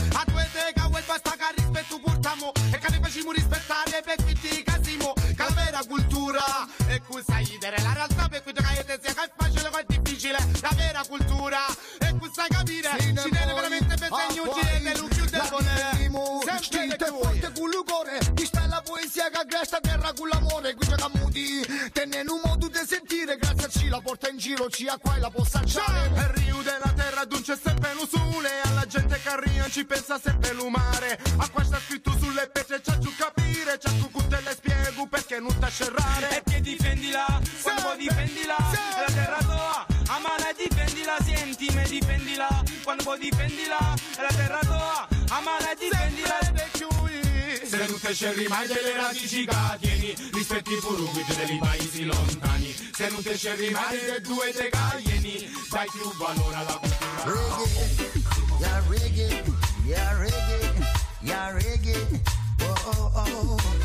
questa idere La realtà per cui te che sia che è facile che è difficile. La vera cultura è questa capire. Ci deve veramente per segno gire lo più debole Sempre Stinte di forte con l'ucore Questa è la poesia che aggresta terra con l'amore. Qui c'è camuti Tenendo un modo di sentire. Grazie a ci la porta in giro Ci a qua e la può assaggiare. Il rio della terra d'un c'è sempre lo sole Alla gente che arriva ci pensa sempre lo mare A qua sta scritto sulle pece c'è giù capire. C'è tu te le spiego perché non ti difendila, quando vuoi difendila, è la terra tua, amala e difendila. Se non te scerri mai delle radici catieni, rispetti pure guide dei paesi lontani. Se non te scerri mai delle due decaieni, dai più valore alla cultura. Yeah, reggae, yeah, reggae, yeah, reggae. Oh, oh, oh.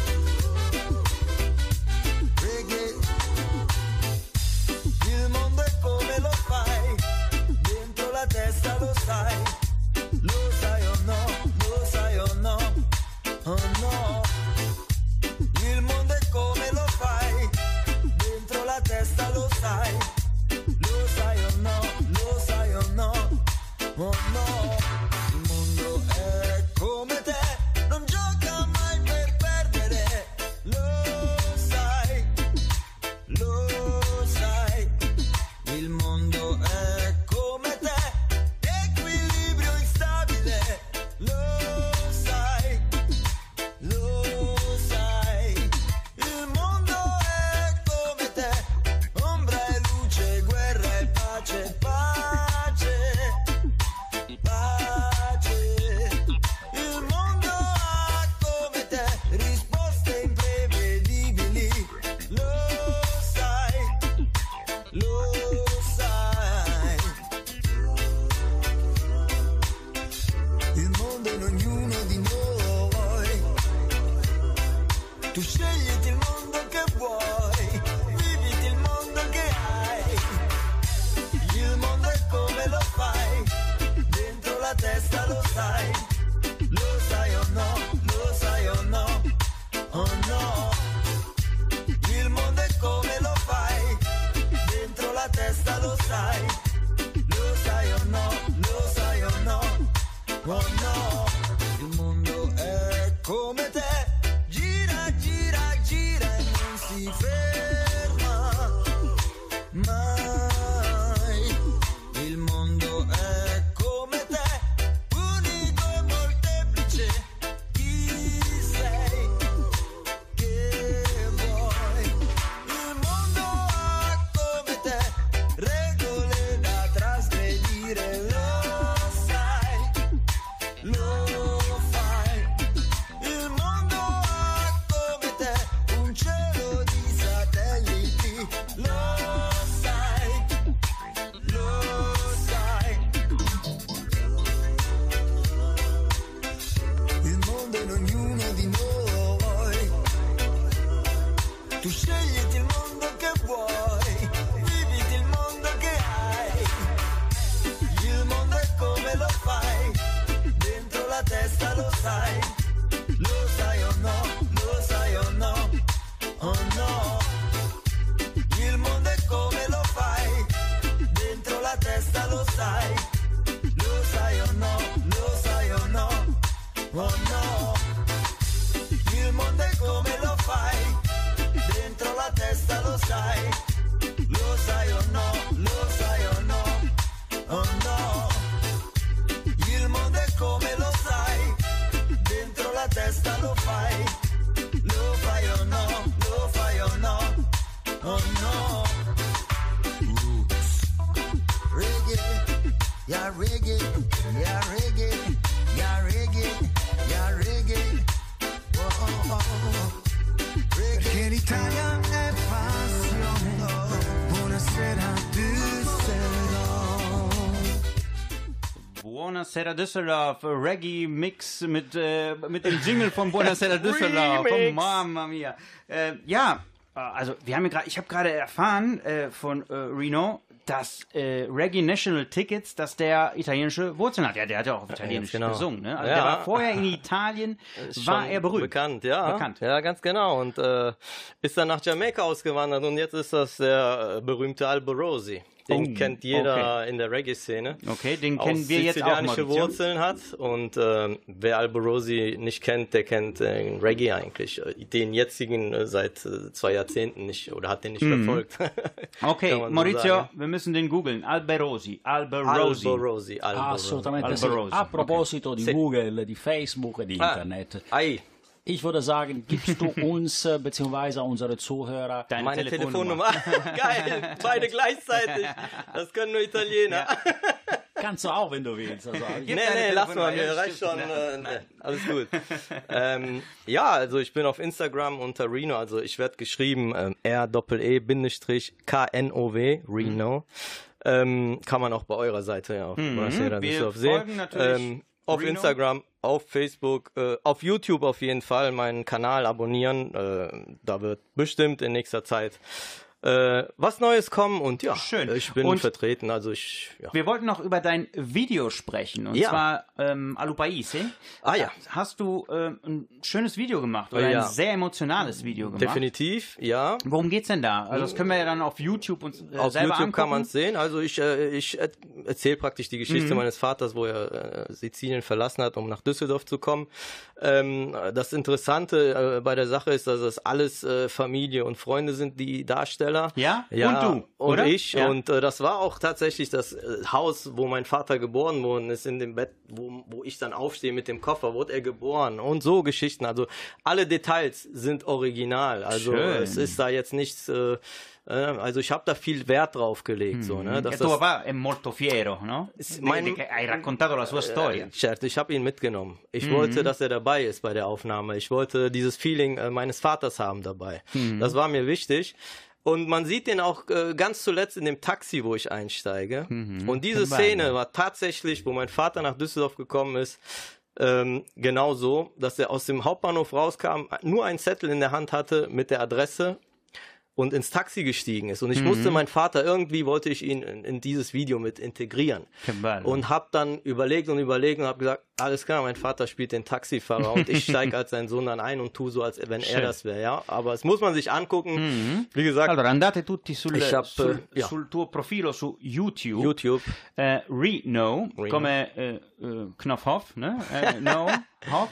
la testa, lo sai, lo sai o no, lo sai o no, oh no. Il mondo è come lo fai, dentro la testa lo sai, lo sai o no, lo sai o no, oh no. Il mondo è come la testa lo sai. Lo sai o no, lo sai o no, oh no. Il mondo è come lo fai, dentro la testa lo sai. Lo sai o no, lo sai o no, oh no. Il mondo è come lo sai, dentro la testa lo fai. Lo fai o no, lo fai o no, oh no. Buonasera Düsseldorf. Reggae Mix mit, äh, mit dem Jingle von Buonasera Düsseldorf. Oh. Mamma mia. Äh, ja, äh, also wir haben gerade, ich habe gerade erfahren äh, von äh, Reno, dass äh, Reggae National Tickets, dass der italienische Wurzeln hat. Ja, der hat ja auch auf Italienisch genau. gesungen. Ne? Also Ja. der war vorher in Italien, war er berühmt. Bekannt, ja. Bekannt. Ja, ganz genau. Und äh, ist dann nach Jamaika ausgewandert und jetzt ist das der berühmte Alborosi. Den Oh, kennt jeder in der Reggae-Szene. Okay, den Aus kennen wir jetzt auch, sizilianische Maurizio. Wurzeln hat und ähm, wer Alborosi nicht kennt, der kennt äh, Reggae eigentlich. Äh, Den jetzigen äh, seit äh, zwei Jahrzehnten nicht oder hat den nicht verfolgt. Mhm. Okay, so Maurizio, sagen. wir müssen den googeln. Alberosi, Alberosi. Alborosi, Alborosi. Assolutamente sì. Alborosi, A proposito di Sì. Google, di Facebook e di Ah, Internet, Ei, ich würde sagen, gibst du uns äh, beziehungsweise unsere Zuhörer Deine meine Telefonnummer. Telefonnummer. Geil, beide gleichzeitig. Das können nur Italiener. kannst du auch, wenn du willst. Also, Nee, nee, lass mal, mir ja, reicht schon. Äh, nee, alles gut. ähm, ja, also ich bin auf Instagram unter Reno, also ich werde geschrieben ähm, R-E-K-N-O-W, Reno. Ähm, kann man auch bei eurer Seite ja auf Mhm. Wir Düsseldorf sehen. folgen natürlich Ähm, auf Reno. Instagram, auf Facebook, äh, auf YouTube auf jeden Fall meinen Kanal abonnieren. Äh, da wird bestimmt in nächster Zeit äh, was Neues kommen und ja, Schön. ich bin Und- vertreten. Also ich, ja. Wir wollten noch über dein Video sprechen, und Ja. zwar ähm, Alu Paise. Ah ja. Hast du ähm, ein schönes Video gemacht, oder Ja. ein sehr emotionales Video gemacht. Definitiv, ja. Worum geht's denn da? Also das können wir ja dann auf YouTube uns äh, Auf selber YouTube angucken. kann man es sehen. Also ich, äh, ich äh, erzähle praktisch die Geschichte Mhm. meines Vaters, wo er äh, Sizilien verlassen hat, um nach Düsseldorf zu kommen. Ähm, das Interessante äh, bei der Sache ist, dass es alles äh, Familie und Freunde sind, die Darsteller. Ja? ja Und du, Und oder? ich. Ja. Und äh, das war auch tatsächlich das äh, Haus, wo mein Vater geboren worden ist, in dem Bett, wo, wo ich dann aufstehe mit dem Koffer, wurde er geboren. Und so Geschichten. Also alle Details sind original. Also Schön. es ist da jetzt nichts. Äh, äh, also ich habe da viel Wert drauf gelegt. So, ne? E dass tuo das, papà è molto fiero, no? mein- che hai raccontato la sua storia. Äh, certo, ich habe ihn mitgenommen. Ich Mhm. wollte, dass er dabei ist bei der Aufnahme. Ich wollte dieses Feeling äh, meines Vaters haben dabei. Mhm. Das war mir wichtig. Und man sieht den auch äh, ganz zuletzt in dem Taxi, wo ich einsteige. Mhm. Und diese Szene war tatsächlich, wo mein Vater nach Düsseldorf gekommen ist, ähm, genau so, dass er aus dem Hauptbahnhof rauskam, nur einen Zettel in der Hand hatte mit der Adresse und ins Taxi gestiegen ist. Und ich Mhm. musste meinen Vater irgendwie, wollte ich ihn in, in dieses Video mit integrieren. Bello. Und habe dann überlegt und überlegt und habe gesagt, alles klar, mein Vater spielt den Taxifahrer und ich steige als sein Sohn dann ein und tu so, als wenn Schön. er das wäre. Ja, aber es muss man sich angucken. Wie gesagt, Allora, andate tutti sul, Ich hab, sul, eh, ja. sul tuo profilo su YouTube. YouTube. Eh, Reno, Reno. come eh, eh, Knopfhoff, ne? Eh, no, Hoff.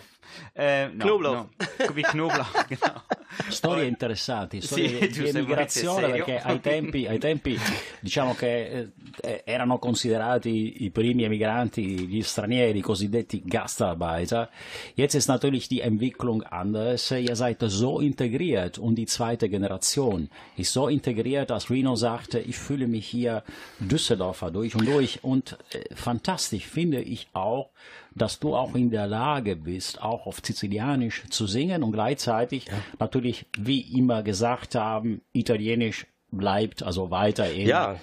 Eh, no, Knoblauch. no, Wie Knoblauch, genau. Storie interessanti, storie Sì, di emigrazione perché ai tempi, ai tempi diciamo che eh, erano considerati i primi emigranti gli stranieri, i cosiddetti Gastarbeiter. Jetzt ist natürlich die Entwicklung anders. Ihr seid so integriert und die zweite Generation ist so integriert, dass Reno sagte, ich fühle mich hier Düsseldorfer durch und durch und äh, fantastisch finde ich auch, dass du auch in der Lage bist, auch auf Sizilianisch zu singen und gleichzeitig natürlich, wie immer gesagt haben, Italienisch bleibt also weiterhin Ja.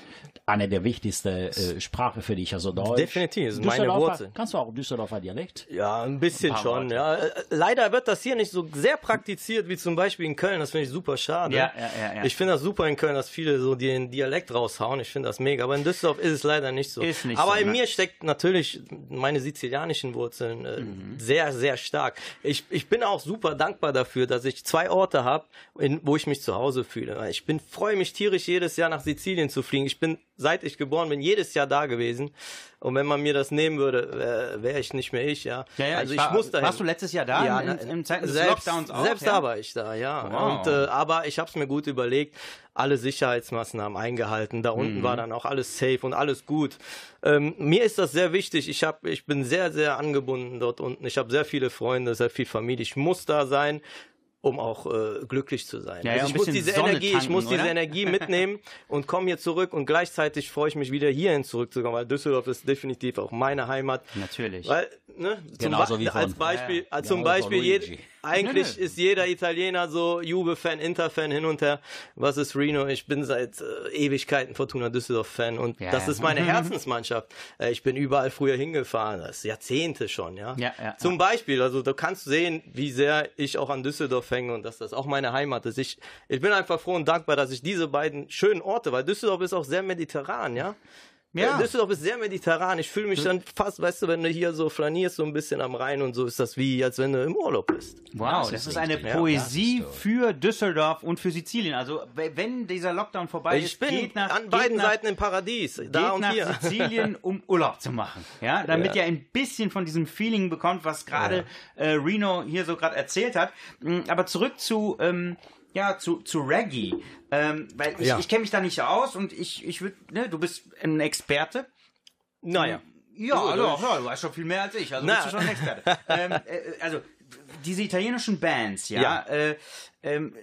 eine der wichtigsten äh, Sprache für dich, also Deutsch. Definitiv, ist meine Wurzel. Kannst du auch Düsseldorfer Dialekt? Ja, ein bisschen Ein schon. Worte. Ja. Äh, Leider wird das hier nicht so sehr praktiziert wie zum Beispiel in Köln. Das finde ich super schade. Ja, ja. Ich finde das super in Köln, dass viele so den Dialekt raushauen. Ich finde das mega. Aber in Düsseldorf ist es leider nicht so. Ist nicht Aber so, in ne? mir steckt natürlich meine sizilianischen Wurzeln äh, Mhm. sehr, sehr stark. Ich, ich bin auch super dankbar dafür, dass ich zwei Orte habe, wo ich mich zu Hause fühle. Ich bin freue mich tierisch jedes Jahr nach Sizilien zu fliegen. Ich bin seit ich geboren bin jedes Jahr da gewesen. Und wenn man mir das nehmen würde, wäre wär ich nicht mehr ich, ja. Ja, ja, also ich ich, war- muss dahin. warst du letztes Jahr da, Ja, in- in Zeiten des selbst, Lockdowns auch, Selbst ja? da war ich da, ja. Wow. Und, äh, aber ich habe es mir gut überlegt, alle Sicherheitsmaßnahmen eingehalten. Da unten Mhm. war dann auch alles safe und alles gut. Ähm, mir ist das sehr wichtig. Ich hab, ich bin sehr, sehr angebunden dort unten. Ich habe sehr viele Freunde, sehr viel Familie. Ich muss da sein um auch äh, glücklich zu sein. Ja, ja, also ein ich muss diese Sonne Energie, ich tanken, muss diese oder? Energie mitnehmen und komme hier zurück und gleichzeitig freue ich mich wieder hierhin zurückzukommen, weil Düsseldorf ist definitiv auch meine Heimat. Natürlich. Weil, ne, zum Ba- wie von- als Beispiel, Ja, als zum Beispiel jed, eigentlich ist jeder Italiener so Juve-Fan, Inter-Fan hin und her. Was ist Reno? Ich bin seit äh, Ewigkeiten Fortuna Düsseldorf-Fan und Ja. das ist meine Herzensmannschaft. Äh, ich bin überall früher hingefahren, das ist Jahrzehnte schon, ja. Ja, ja, Zum Beispiel, also du kannst sehen, wie sehr ich auch an Düsseldorf hänge und dass das auch meine Heimat ist. Ich, ich bin einfach froh und dankbar, dass ich diese beiden schönen Orte, weil Düsseldorf ist auch sehr mediterran, ja. Ja. Äh, Düsseldorf ist sehr mediterran. Ich fühle mich dann fast, weißt du, wenn du hier so flanierst, so ein bisschen am Rhein und so, ist das wie, als wenn du im Urlaub bist. Wow, Das das ist ist eine. Ja, Poesie ist für Düsseldorf und für Sizilien. Also wenn dieser Lockdown vorbei ist, Ich bin geht nach, an geht beiden nach, Seiten im Paradies, da geht und nach hier. Sizilien, um Urlaub zu machen. Ja, damit Ja. ihr ein bisschen von diesem Feeling bekommt, was gerade äh, Reno hier so gerade erzählt hat. Mm, Aber zurück zu ähm, ja zu, zu Reggae, ähm, weil ich, Ja. ich kenne mich da nicht aus und ich ich würde, ne, du bist ein Experte. Naja. Ja, So, also, ja, du weißt schon viel mehr als ich, also Na. bist du schon ein Experte. ähm, äh, also diese italienischen Bands, ja, Ja. Äh, ähm,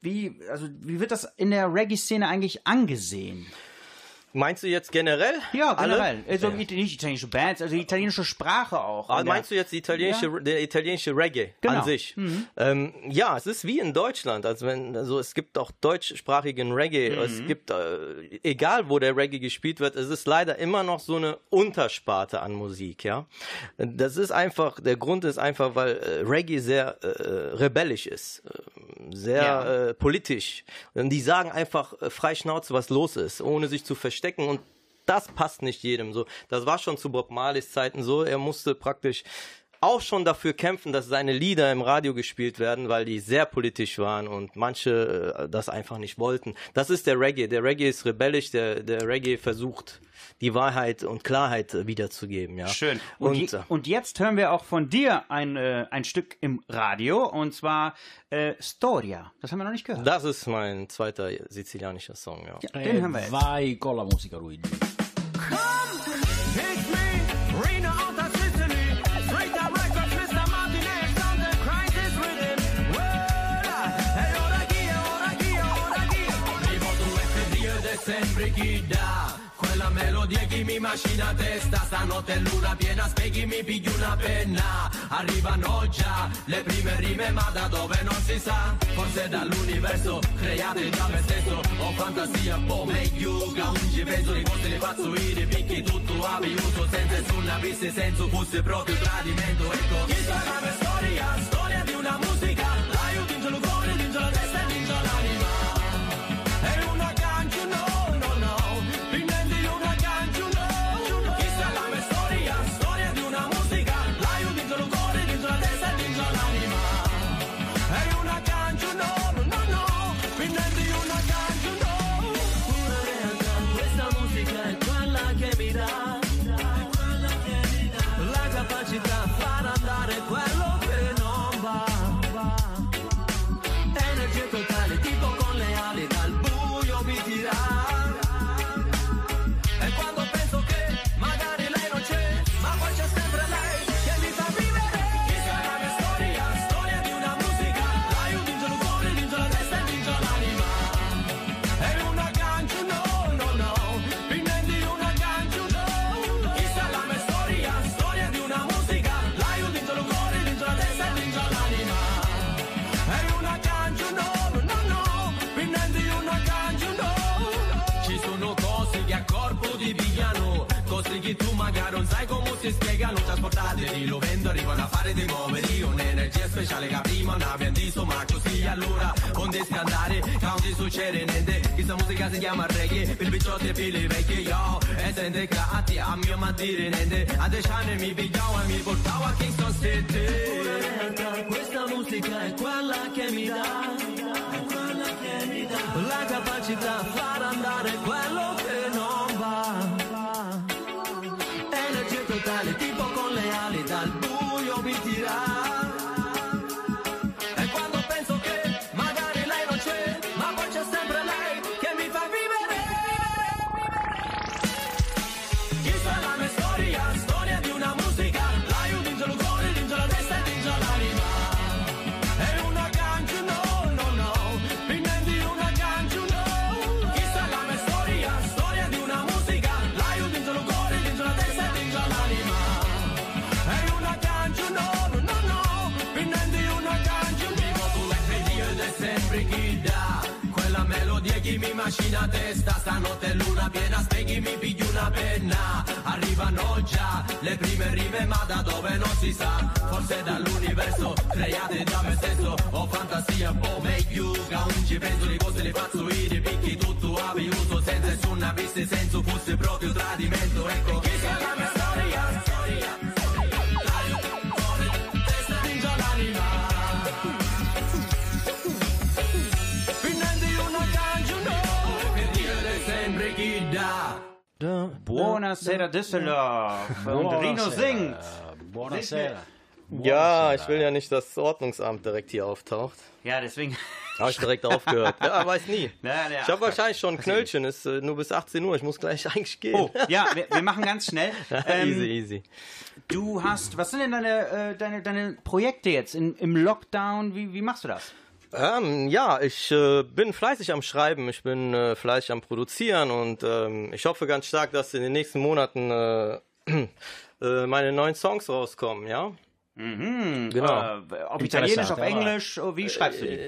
wie, also wie wird das in der Reggae-Szene eigentlich angesehen? Meinst du jetzt generell? Ja, Alle? generell. Also nicht italienische Bands, also die italienische Sprache auch. Der- meinst du jetzt die italienische, der italienische Reggae Genau. an sich? Ähm, ja, es ist wie in Deutschland. Also wenn, also es gibt auch deutschsprachigen Reggae. Es gibt, äh, egal wo der Reggae gespielt wird, es ist leider immer noch so eine Untersparte an Musik, ja. Das ist einfach, der Grund ist einfach, weil äh, Reggae sehr äh, rebellisch ist. Äh, sehr Ja. äh, politisch. Und die sagen einfach äh, frei Schnauze, was los ist, ohne sich zu verstecken und das passt nicht jedem so. Das war schon zu Bob Marleys Zeiten so. Er musste praktisch auch schon dafür kämpfen, dass seine Lieder im Radio gespielt werden, weil die sehr politisch waren und manche äh, das einfach nicht wollten. Das ist der Reggae. Der Reggae ist rebellisch, der, der Reggae versucht, die Wahrheit und Klarheit äh, wiederzugeben. Ja. Schön. Und, Und, je, und jetzt hören wir auch von dir ein, äh, ein Stück im Radio und zwar äh, Storia. Das haben wir noch nicht gehört. das ist mein zweiter sizilianischer Song. Ja. Ja, den hören wir jetzt. Vai con la musica Luigi. It's me, Reno Sempre chi dà. Quella melodia che mi macina testa. Stanotte luna piena, spieghi mi piglio una penna. Arrivano già le prime rime ma da dove non si sa. Forse dall'universo create da me stesso. Ho fantasia come Yuga. Non ci penso di cose le faccio ire. Picchi tutto a uso senza nessun avesse senso. Fosse proprio tradimento ecco. Chi sarà la mia storia? Storia di una musica si spiegano. Trasportate di lovendo arrivano a fare dei poveri, un'energia speciale che prima non abbiamo visto, ma così allora onde scandare, non ti succede niente. Questa musica si chiama reggae, per picciotti e per le vecchie, yo, e sente catti a mio ma dire niente. A dieci anni mi pigliavo e mi portavo a Kingston City. Questa musica è quella che mi dà, è quella che mi dà la capacità di far andare quello che non va. dale, macina testa. Stanotte luna piena, spieghi mi piglio una penna. Arrivano già le prime rime, ma da dove non si sa. Forse dall'universo, create da me stesso. Ho fantasia un po' meglio. Che non ci penso di cose le faccio ire. Picchi tutto a uso senza nessun avesse senso. Fosse Buonasera Düsseldorf und Rino singt. Buonasera. Ja, ich will ja nicht, dass das Ordnungsamt direkt hier auftaucht. Ja, deswegen. Habe ich direkt aufgehört. Ja, weiß nie. Ja, ja. Ich habe wahrscheinlich schon ein Knöllchen, ist äh, nur bis 18 Uhr. Ich muss gleich eigentlich gehen. Oh, ja, wir, wir machen ganz schnell. Ähm, easy, easy. Du hast, was sind denn deine, äh, deine, deine Projekte jetzt in, im Lockdown? Wie, wie machst du das? Ähm, ja, ich äh, bin fleißig am Schreiben, ich bin äh, fleißig am Produzieren und ähm, ich hoffe ganz stark, dass in den nächsten Monaten äh, äh, meine neuen Songs rauskommen, ja? Mhm. Genau. Äh, auf Italienisch, auf Englisch, oh, wie schreibst du die?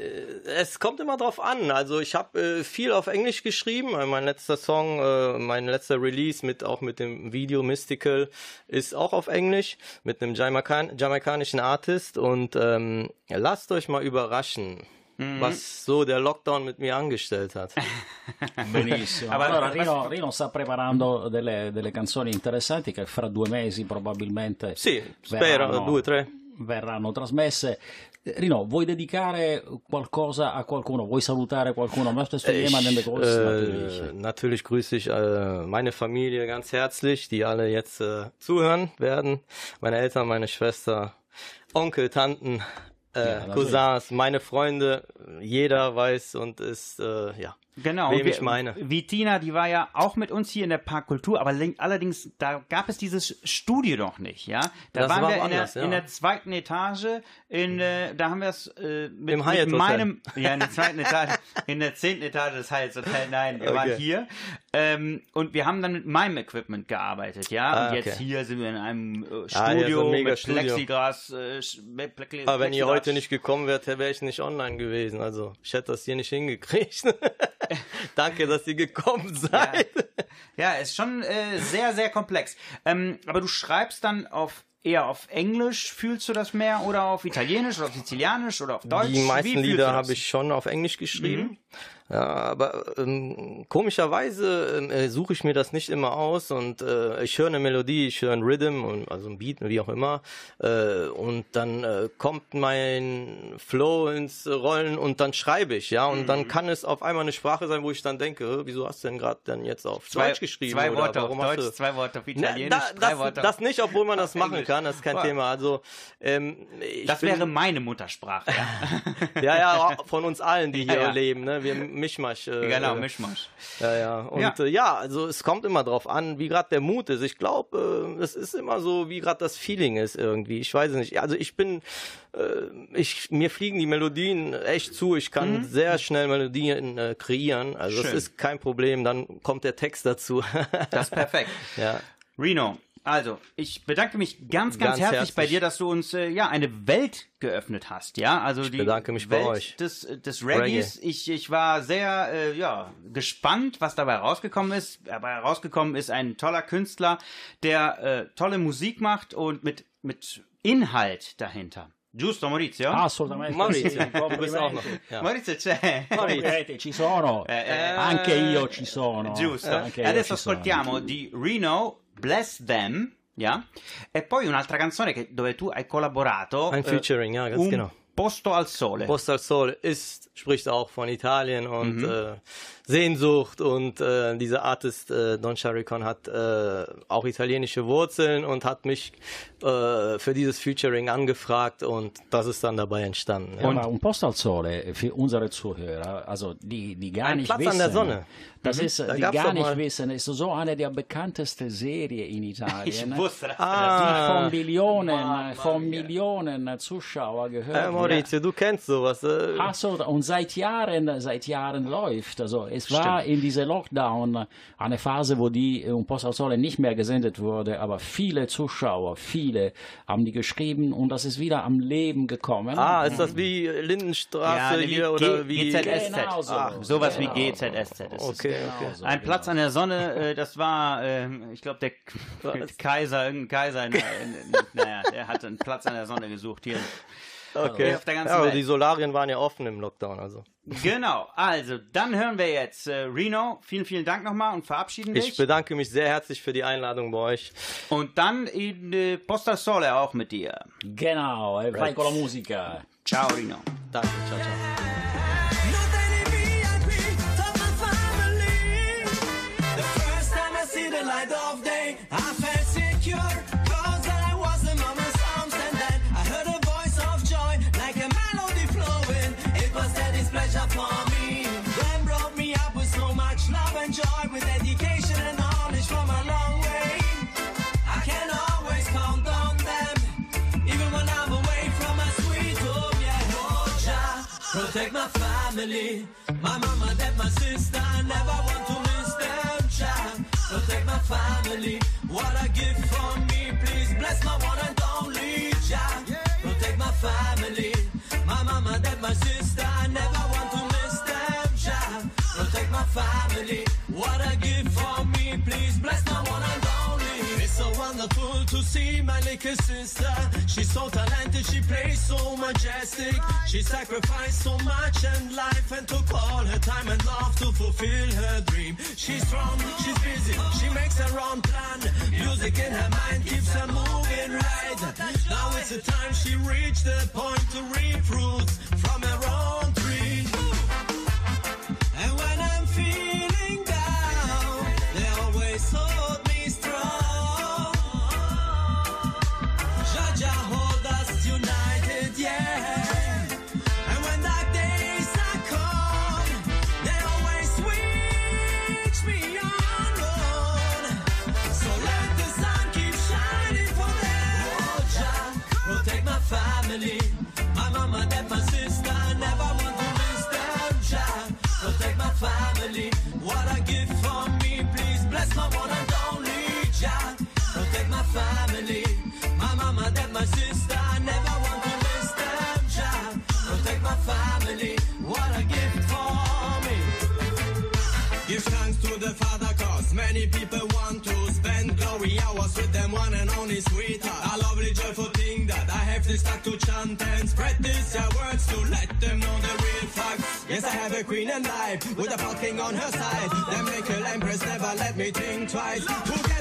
Es kommt immer drauf an. Also ich habe äh, viel auf Englisch geschrieben. Äh, Mein letzter Song, äh, mein letzter Release mit auch mit dem Video Mystical ist auch auf Englisch mit einem Jamaikan jamaikanischen Artist und ähm, lasst euch mal überraschen. Was so der Lockdown mit mir angestellt hat. Benissimo. Allora Rino, Rino sta preparando delle, delle canzoni interessanti che fra due mesi probabilmente Sì, spero, verranno- due, tre. verranno trasmesse. Rino, vuoi dedicare qualcosa a qualcuno? Vuoi salutare qualcuno? Möchtest du jemanden Ich, begrüßen? äh, natürlich? natürlich grüße ich äh, meine Familie ganz herzlich, die alle jetzt äh, zuhören werden. Meine Eltern, meine Schwester, Onkel, Tanten, äh. Cousins, meine Freunde. Jeder weiß und ist, äh, ja, Genau, wem wir- ich meine. Vitina, die war ja auch mit uns hier in der Parkkultur, aber allerdings, da gab es dieses Studio noch nicht, ja? Da Das waren war wir in der, ja. in der zweiten Etage, in, äh, da haben wir es äh, mit, Im mit meinem, ja, in der zweiten Etage, in der zehnten Etage des Hyatt Hotel, nein, wir waren Okay. hier. Ähm, und wir haben dann mit meinem Equipment gearbeitet, ja? Ah, und jetzt okay. hier sind wir in einem äh, Ah, Studio ein mega mit Studio. Plexiglas, äh, Sch- mit Plexi- Aber wenn ihr Plexiglas- heute nicht gekommen wärt, wäre ich nicht online gewesen. Also ich hätte das hier nicht hingekriegt. Danke, dass ihr gekommen seid. Ja, ist schon äh, sehr, sehr komplex. Ähm, aber du schreibst dann auf eher auf Englisch, fühlst du das mehr oder auf Italienisch oder auf Sizilianisch oder auf Deutsch? Die meisten Lieder habe ich schon auf Englisch geschrieben. Ja, aber ähm, komischerweise ähm, äh, suche ich mir das nicht immer aus und äh, ich höre eine Melodie, ich höre ein Rhythm und also ein Beat, wie auch immer, äh, und dann äh, kommt mein Flow ins Rollen und dann schreibe ich, ja, und dann kann es auf einmal eine Sprache sein, wo ich dann denke, "Hä, wieso hast du denn gerade dann jetzt auf Zwei, Deutsch geschrieben? zwei Worte auf Deutsch, du- zwei Worte auf Na, Italienisch, da, drei das, Worte das nicht, obwohl man das machen Englisch. kann, das ist kein Boah. Thema. Also ähm, Das bin, wäre meine Muttersprache, ja. ja, ja, von uns allen, die hier Ja, ja. leben, ne? Wir Mischmasch. Äh, genau, Mischmasch. Ja, ja. Und Ja. äh, ja also es kommt immer drauf an, wie gerade der Mut ist. Ich glaube, äh, es ist immer so, wie gerade das Feeling ist irgendwie. Ich weiß es nicht. Also ich bin, äh, ich mir fliegen die Melodien echt zu. Ich kann sehr schnell Melodien äh, kreieren. Also Mhm. Schön. das ist kein Problem. Dann kommt der Text dazu. Das ist perfekt. ja. Reno, also ich bedanke mich ganz, ganz, Ganz herzlich, herzlich. bei dir, dass du uns äh, ja eine Welt geöffnet hast, ja, also die bedanke mich bei Welt euch. des des Reggaes. Ich, ich war sehr äh, ja gespannt, was dabei rausgekommen ist. Dabei rausgekommen ist ein toller Künstler, der äh, tolle Musik macht und mit mit Inhalt dahinter. Giusto, Maurizio? Assolutamente Maurizio, sì, bist auch noch. Maurizio c'è. Complimenti, ci sono. eh. Anche io ci sono. Giusto. Anche E adesso ci sono. ascoltiamo di Reno, Bless Them, ja? E poi un'altra canzone che- dove tu hai collaborato. Ein eh, Featuring, ja, ganz un genau. Posto al Sole. Post al Sol ist, spricht auch von Italien und Mhm. äh, Sehnsucht und äh, dieser Artist äh, Don Sharikon hat äh, auch italienische Wurzeln und hat mich äh, für dieses Featuring angefragt und das ist dann dabei entstanden. Ja, aber un posto al sole für unsere Zuhörer, also die, die gar Ein nicht Platz wissen. an der Sonne. Das Mhm. ist, Da die gar nicht wissen, ist so eine der bekanntesten Serien in Ich Italien. wusste das. die Ah, von Millionen, von Millionen Zuschauer gehört äh, wird. Maurizio, du kennst sowas. Äh, Ach so, und seit Jahren, seit Jahren läuft. Also es war in dieser Lockdown eine Phase, wo die äh, Un Post al Sole nicht mehr gesendet wurde, aber viele Zuschauer, viele haben die geschrieben und das ist wieder am Leben gekommen. ah, ist das wie Lindenstraße Ja, hier oder G- wie? GZSZ. Genau so. Ach, sowas Genau wie GZSZ. ist. Okay, okay. so, Ein genau. Platz an der Sonne, äh, das war, äh, ich glaube, der Kaiser, irgendein Kaiser, in, in, naja, der hat einen Platz an der Sonne gesucht hier. Okay. Auf der ganzen ja, aber Welt. die Solarien waren ja offen im Lockdown, also. Genau, also dann hören wir jetzt äh, Reno. Vielen, vielen Dank nochmal und verabschieden dich. Ich bedanke mich sehr herzlich für die Einladung bei euch. Und dann in äh, Posta Sole auch mit dir. Genau, vai con la musica. Ciao Rino. Danke, ciao, ciao. Nothing VIP from my family. The first time I see the light of day, I protect my family, my mama, dad, my sister. I never want to miss them. Jah, protect my family. What a gift from me, please bless my one and only. Jah, protect my family, my mama, dad, my sister. I never want to miss them. Jah, protect my family. What a gift from me, please bless my so wonderful to see Malika sister. She's so talented, she plays so majestic. She sacrificed so much in life and took all her time and love to fulfill her dream. She's strong, she's busy, she makes her own plan. Music in her mind keeps her moving right. Now it's the time she reached the point to reap fruits from her own dream. they start to chant and spread this your uh, words to let them know the real facts. Yes, I have a queen and life with a fucking on her side. Then make her empress, never let me think twice. Together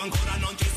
ancora non ci